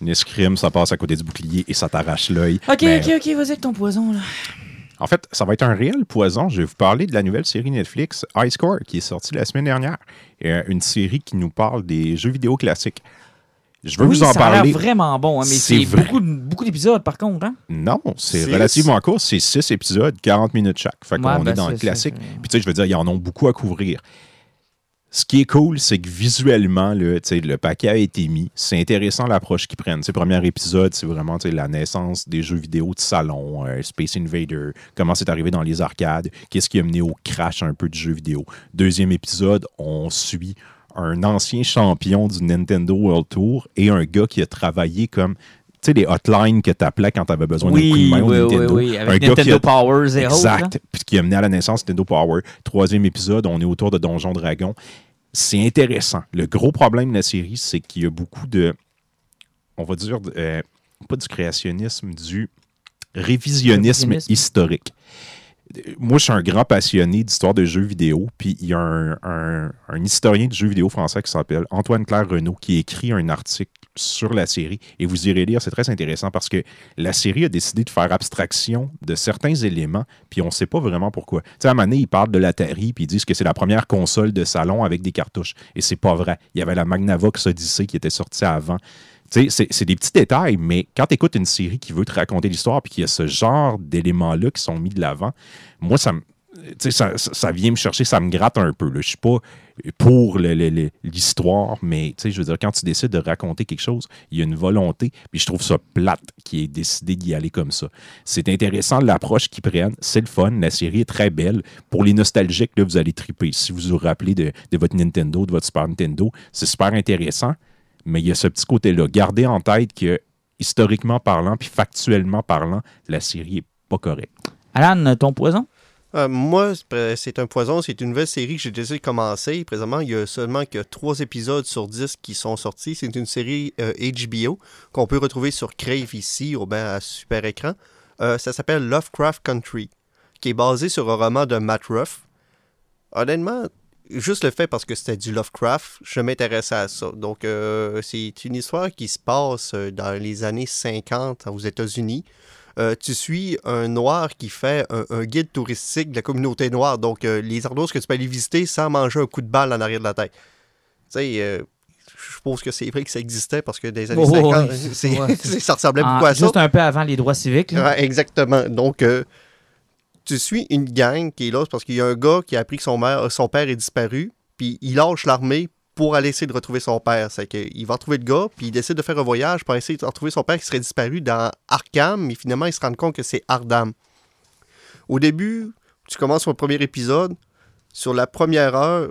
Une escrime, ça passe à côté du bouclier et ça t'arrache l'œil. OK, Mais, OK, OK, vas-y avec ton poison, là. En fait, ça va être un réel poison. Je vais vous parler de la nouvelle série Netflix High Score qui est sortie la semaine dernière. Euh, une série qui nous parle des jeux vidéo classiques. Je veux oui, vous en ça a l'air parler. vraiment bon, hein, mais C'est c'est vrai. beaucoup, de- beaucoup d'épisodes, par contre, hein? Non, c'est relativement court. C'est six épisodes, 40 minutes chaque. Fait qu'on Ouais, ben, est dans c'est- le classique. c'est- Puis tu sais, je veux dire, ils en ont beaucoup à couvrir. Ce qui est cool, c'est que visuellement, sais, le paquet a été mis. C'est intéressant l'approche qu'ils prennent. Tu sais, premier épisode, c'est vraiment la naissance des jeux vidéo de salon, euh, Space Invader, comment c'est arrivé dans les arcades, qu'est-ce qui a mené au crash un peu du jeu vidéo. Deuxième épisode, on suit un ancien champion du Nintendo World Tour et un gars qui a travaillé comme tu sais, les hotlines que tu appelais quand tu avais besoin d'un coup de Oui, main oui, oui, Nintendo. oui, un avec gars qui Nintendo a- Powers et autres. Exact. Puis qui a mené à la naissance de Nintendo Power. Troisième épisode, on est autour de Donjon Dragon. C'est intéressant. Le gros problème de la série, c'est qu'il y a beaucoup de. On va dire. de- euh, pas du créationnisme, du révisionnisme Révisionnisme. historique. Moi, je suis un grand passionné d'histoire de jeux vidéo. Puis il y a un, historien de jeux vidéo français qui s'appelle Antoine-Claire Renaud qui a écrit un article sur la série. Et vous irez lire, c'est très intéressant parce que la série a décidé de faire abstraction de certains éléments, puis on ne sait pas vraiment pourquoi. Tu sais, à un moment donné, ils parlent de l'Atari, puis ils disent que c'est la première console de salon avec des cartouches. Et c'est pas vrai. Il y avait la Magnavox Odyssey qui était sortie avant. C'est- des petits détails, mais quand tu écoutes une série qui veut te raconter l'histoire, puis qu'il y a ce genre d'éléments-là qui sont mis de l'avant, moi, ça Ça, vient me chercher, ça me gratte un peu. Je suis pas pour l'histoire, mais je veux dire, quand tu décides de raconter quelque chose, il y a une volonté, puis je trouve ça plate qui ait décidé d'y aller comme ça. C'est intéressant l'approche qu'ils prennent, c'est le fun, la série est très belle. Pour les nostalgiques, là, vous allez triper. Si vous vous rappelez de votre Nintendo, de votre Super Nintendo, c'est super intéressant, mais il y a ce petit côté-là. Gardez en tête que, historiquement parlant, puis factuellement parlant, la série est pas correcte. Alan, ton poison? Euh, moi, c'est- un poison. C'est une nouvelle série que j'ai décidé de commencer. Présentement, il y a seulement que trois épisodes sur 10 qui sont sortis. C'est une série euh, HBO qu'on peut retrouver sur Crave ici, au ben, à super écran. Euh, ça s'appelle Lovecraft Country, qui est basé sur un roman de Matt Ruff. Honnêtement, juste le fait parce que c'était du Lovecraft, je m'intéressais à ça. Donc, euh, c'est une histoire qui se passe euh, dans les années 50 aux États-Unis. Euh, tu suis un noir qui fait un, un guide touristique de la communauté noire. Donc, euh, les endroits que tu peux aller visiter sans manger un coup de balle en arrière de la tête. Tu sais, euh, je suppose que c'est vrai que ça existait parce que des années Oh, 50, ouais. c'est- Ouais. c'est- ça ressemblait En- beaucoup à ça. juste un peu avant les droits civiques. là. Ouais, exactement. Donc, euh, tu suis une gang qui est là parce qu'il y a un gars qui a appris que son, père est disparu, puis il lâche l'armée pour aller essayer de retrouver son père. C'est qu'il va retrouver le gars, puis il décide de faire un voyage pour essayer de retrouver son père qui serait disparu dans Arkham, mais finalement, il se rend compte que c'est Ardam. Au début, tu commences le premier épisode, sur la première heure,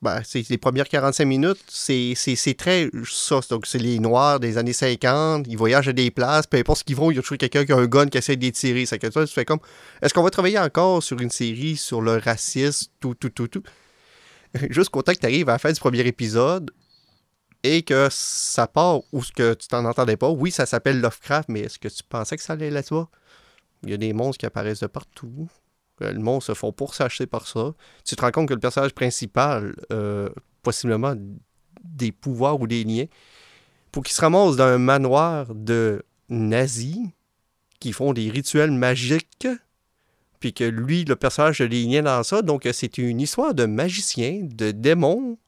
ben, c'est les premières 45 minutes, c'est très ça. Donc, c'est les Noirs des années 50, ils voyagent à des places, peu importe ce qu'ils vont, il y a toujours quelqu'un qui a un gun qui essaie. C'est que tu fais comme, est-ce qu'on va travailler encore sur une série sur le racisme, tout, tout, tout, tout? Jusqu'au temps que tu arrives à la fin du premier épisode et que ça part ou ce que tu t'en entendais pas. Oui, ça s'appelle Lovecraft, mais est-ce que tu pensais que ça allait là-toi? Il y a des monstres qui apparaissent de partout. Euh, le monde se font s'acheter par ça. Tu te rends compte que le personnage principal, euh, possiblement des pouvoirs ou des liens, pour qu'il se ramasse dans un manoir de nazis qui font des rituels magiques, puis que lui, le personnage, a des liens dans ça. Donc, c'est une histoire de magicien, de démons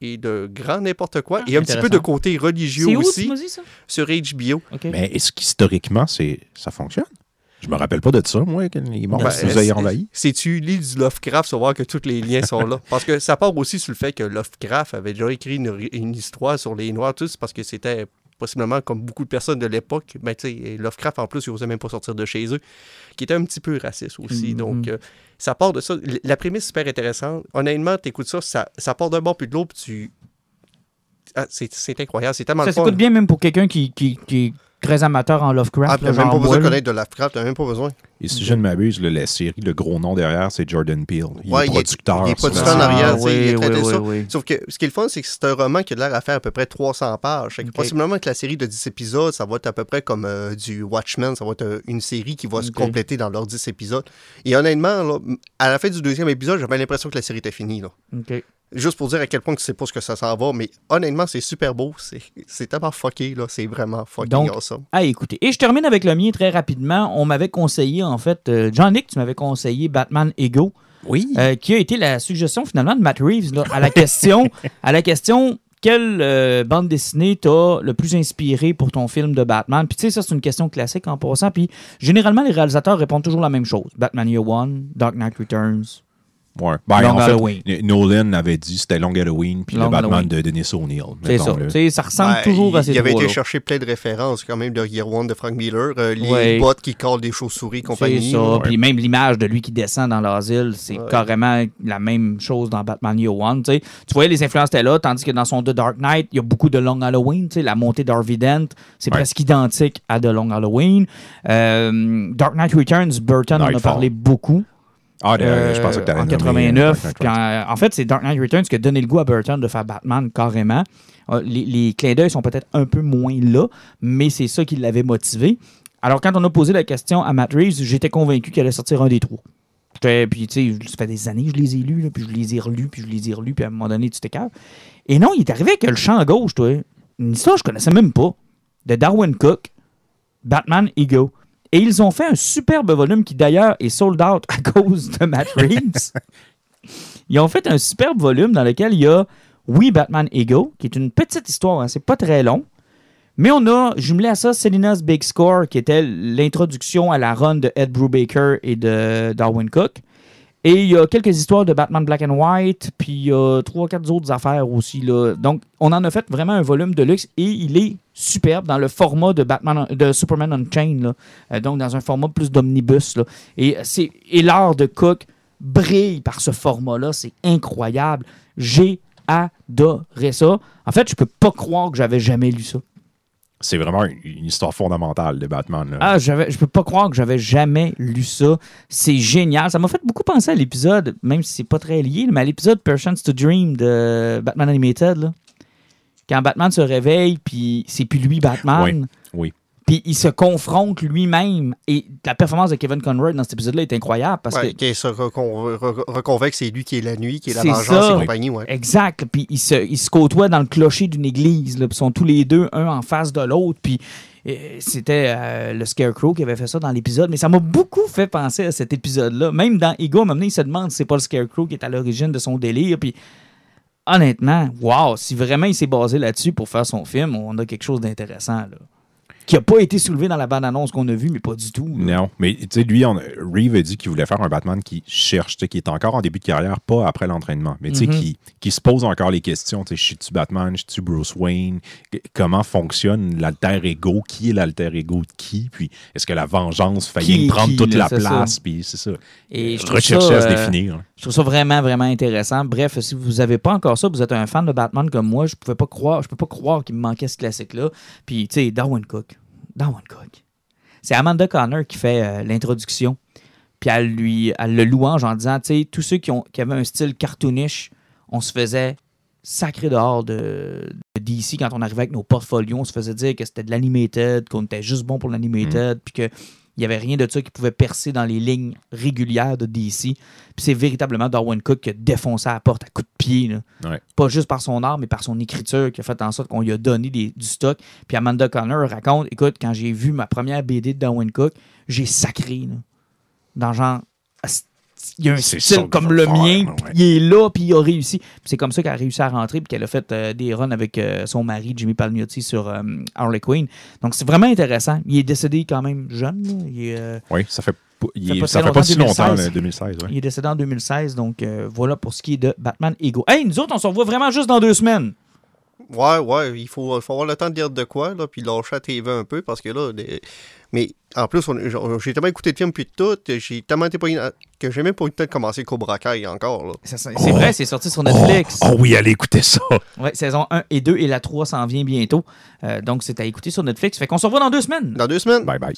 et de grand n'importe quoi. Ah, et un petit peu de côté religieux où, aussi tu m'as dit ça? sur HBO. Mais est-ce qu'historiquement, ça fonctionne? Je me rappelle pas de ça, moi, quand les morts Ben, nous aient envahis. Si tu lis du Lovecraft, tu vas voir que tous les liens sont là? Parce que ça part aussi sur le fait que Lovecraft avait déjà écrit une, une histoire sur les Noirs, tout, c'est parce que c'était possiblement comme beaucoup de personnes de l'époque. Ben, tu sais, Lovecraft, en plus, il osait même pas sortir de chez eux, qui était un petit peu raciste aussi. Mhm. Donc, euh, ça part de ça. L- La prémisse est super intéressante. Honnêtement, tu écoutes ça, ça, ça part d'un bord puis de l'autre, puis tu. Ah, c'est c'est incroyable, c'est tellement Ça s'écoute bien même pour quelqu'un qui, qui, qui est très amateur en Lovecraft. Ah, là, même pas besoin de connaître de Lovecraft, t'as même pas besoin. Et si je ne m'abuse, le- la série, le gros nom derrière, c'est Jordan Peele. Il Ouais, est il est- producteur. il est sur la producteur en série. arrière, tu sais, il a oui, traité oui, ça. oui. Sauf que ce qui est le fun, c'est que c'est un roman qui a l'air à faire à peu près 300 pages. Fait que Ok. Possiblement que la série de 10 épisodes, ça va être à peu près comme euh, du Watchmen, ça va être euh, une série qui va se compléter dans leurs 10 épisodes. Et honnêtement, là, à la fin du deuxième épisode, j'avais l'impression que la série était finie. Là. OK. Juste pour dire à quel point tu sais pas ce que ça s'en va, mais honnêtement, c'est super beau. C'est c'est tellement fucké, là. C'est vraiment fucking Donc, awesome. Ah, écoutez. Et je termine avec le mien très rapidement. On m'avait conseillé, en fait, euh, Jean-Nic, tu m'avais conseillé Batman Ego, Oui. euh, qui a été la suggestion finalement de Matt Reeves là, à la question, à la question quelle euh, bande dessinée t'a le plus inspiré pour ton film de Batman? Puis tu sais, ça, c'est une question classique en passant. Puis généralement, les réalisateurs répondent toujours la même chose. Batman Year One, Dark Knight Returns. Ouais. Ben, Long en fait, Halloween. Nolan avait dit c'était Long Halloween puis Long le Batman Halloween. de Denis O'Neill. C'est ça. mettons-le. Tu sais, ça ressemble Ben, toujours il, à ces il avait été chercher plein de références quand même de Year One de Frank Miller. euh, les Ouais. bottes qui collent des chauves-souris, C'est compagnie. ça. là. Puis même l'image de lui qui descend dans l'asile, c'est Ouais. carrément la même chose dans Batman Year One. tu voyais les influences étaient là, tandis que dans son The Dark Knight, il y a beaucoup de Long Halloween. tu sais, La montée d'Harvey Dent, c'est Ouais. presque identique à The Long Halloween. Euh, Dark Knight Returns, Burton en a parlé beaucoup. Ah, Euh, je pensais que tu en 89. puis en, en fait, c'est Dark Knight Returns qui a donné le goût à Burton de faire Batman carrément. Euh, les, les clins d'œil sont peut-être un peu moins là, mais c'est ça qui l'avait motivé. Alors, quand on a posé la question à Matt Reeves, j'étais convaincu qu'il allait sortir un des trois. Puis, tu sais, ça fait des années que je les ai lus, là, puis je les ai relus, puis je les ai relus, puis à un moment donné, tu t'écartes. Et non, il est arrivé avec le champ à gauche, toi. Une histoire que je connaissais même pas. De Darwin Cook, Batman Ego. Et ils ont fait un superbe volume qui d'ailleurs est sold out à cause de Matt Reeves. ils ont fait un superbe volume dans lequel il y a Oui, Batman Ego, qui est une petite histoire, hein, c'est pas très long. Mais on a jumelé à ça Selina's Big Score, qui était l'introduction à la run de Ed Brubaker et de Darwin Cook. Et il y a quelques histoires de Batman Black and White, puis il y a trois, quatre autres affaires aussi. Là. Donc, on en a fait vraiment un volume de luxe et il est superbe dans le format de Batman, de Superman Unchained. Là. Euh, donc, dans un format plus d'omnibus. Et, et l'art de Cook brille par ce format-là. C'est incroyable. J'ai adoré ça. En fait, je peux pas croire que j'avais jamais lu ça. C'est vraiment une, histoire fondamentale de Batman. là. Ah, j'avais, je peux pas croire que j'avais jamais lu ça. C'est génial. Ça m'a fait beaucoup penser à l'épisode, même si c'est pas très lié, mais à l'épisode Perchance to Dream de Batman Animated. là. Quand Batman se réveille, puis c'est plus lui Batman. Oui, oui. Puis il se confronte lui-même. Et la performance de Kevin Conroy dans cet épisode-là est incroyable parce Ouais, que se recon- re- reconvainc que c'est lui qui est la nuit, qui est la C'est vengeance ça. et compagnie. Ouais. Exact. Puis ils se, ils se côtoient dans le clocher d'une église. Là, puis ils sont tous les deux, un en face de l'autre. Puis euh, c'était euh, le Scarecrow qui avait fait ça dans l'épisode. Mais ça m'a beaucoup fait penser à cet épisode-là. Même dans Ego, à un moment donné, il se demande si c'est pas le Scarecrow qui est à l'origine de son délire. Puis honnêtement, wow, si vraiment il s'est basé là-dessus pour faire son film, on a quelque chose d'intéressant. Là. Qui a pas été soulevé dans la bande-annonce qu'on a vue, mais pas du tout. là. Non, mais tu sais, lui, on, Reeve a dit qu'il voulait faire un Batman qui cherche, qui est encore en début de carrière, pas après l'entraînement, mais tu sais, Mhm. qui, qui se pose encore les questions. Tu sais, je suis-tu Batman, je suis-tu Bruce Wayne, comment fonctionne l'alter ego, qui est l'alter ego de qui, puis est-ce que la vengeance est prendre qui, toute là, la ça. place, puis c'est ça. Et je trouve Rechercher ça, à se euh, définir. là. Je trouve ça vraiment, vraiment intéressant. Bref, si vous n'avez pas encore ça, vous êtes un fan de Batman comme moi, je pouvais pas croire, je peux pas croire qu'il me manquait ce classique-là. Puis, tu sais, Darwin Cook. Darwin Cook. C'est Amanda Connor qui fait euh, l'introduction. Puis elle lui, elle le louange en disant, tu sais, tous ceux qui, ont, qui avaient un style cartoonish, on se faisait sacré dehors de, de DC quand on arrivait avec nos portfolios. On se faisait dire que c'était de l'animated, qu'on était juste bon pour l'animated, puis que il n'y avait rien de ça qui pouvait percer dans les lignes régulières de DC. Puis c'est véritablement Darwin Cook qui a défoncé la porte à coups de pied. là. Ouais. Pas juste par son art, mais par son écriture qui a fait en sorte qu'on lui a donné des- du stock. Puis Amanda Connor raconte Écoute, quand j'ai vu ma première BD de Darwin Cook, j'ai sacré. là. Dans genre. Il y a un style comme le mien, ouais. il est là, puis il a réussi. C'est comme ça qu'elle a réussi à rentrer, puis qu'elle a fait euh, des runs avec euh, son mari, Jimmy Palmiotti, sur euh, Harley Quinn. Donc c'est vraiment intéressant. Il est décédé quand même jeune. Il Oui, ça fait, il ça si fait pas si longtemps, longtemps, 2016. là, 2016. ouais. il est décédé en 2016, donc voilà pour ce qui est de Batman Ego. Hey, nous autres, on se revoit vraiment juste dans deux semaines. Ouais, ouais, il faut, faut avoir le temps de dire de quoi, là, puis lâcher la TV un peu, parce que là, mais en plus, j'ai tellement écouté de films puis de tout, j'ai tellement été pas que j'ai même pas eu le temps de commencer Cobra Kai encore, là. C'est vrai, c'est sorti sur Netflix. Oh, oh oui, allez écouter ça. Ouais, saison 1 et 2 et la 3 s'en vient bientôt. Euh, donc c'est à écouter sur Netflix. Fait qu'on se revoit dans deux semaines. Dans deux semaines. Bye bye.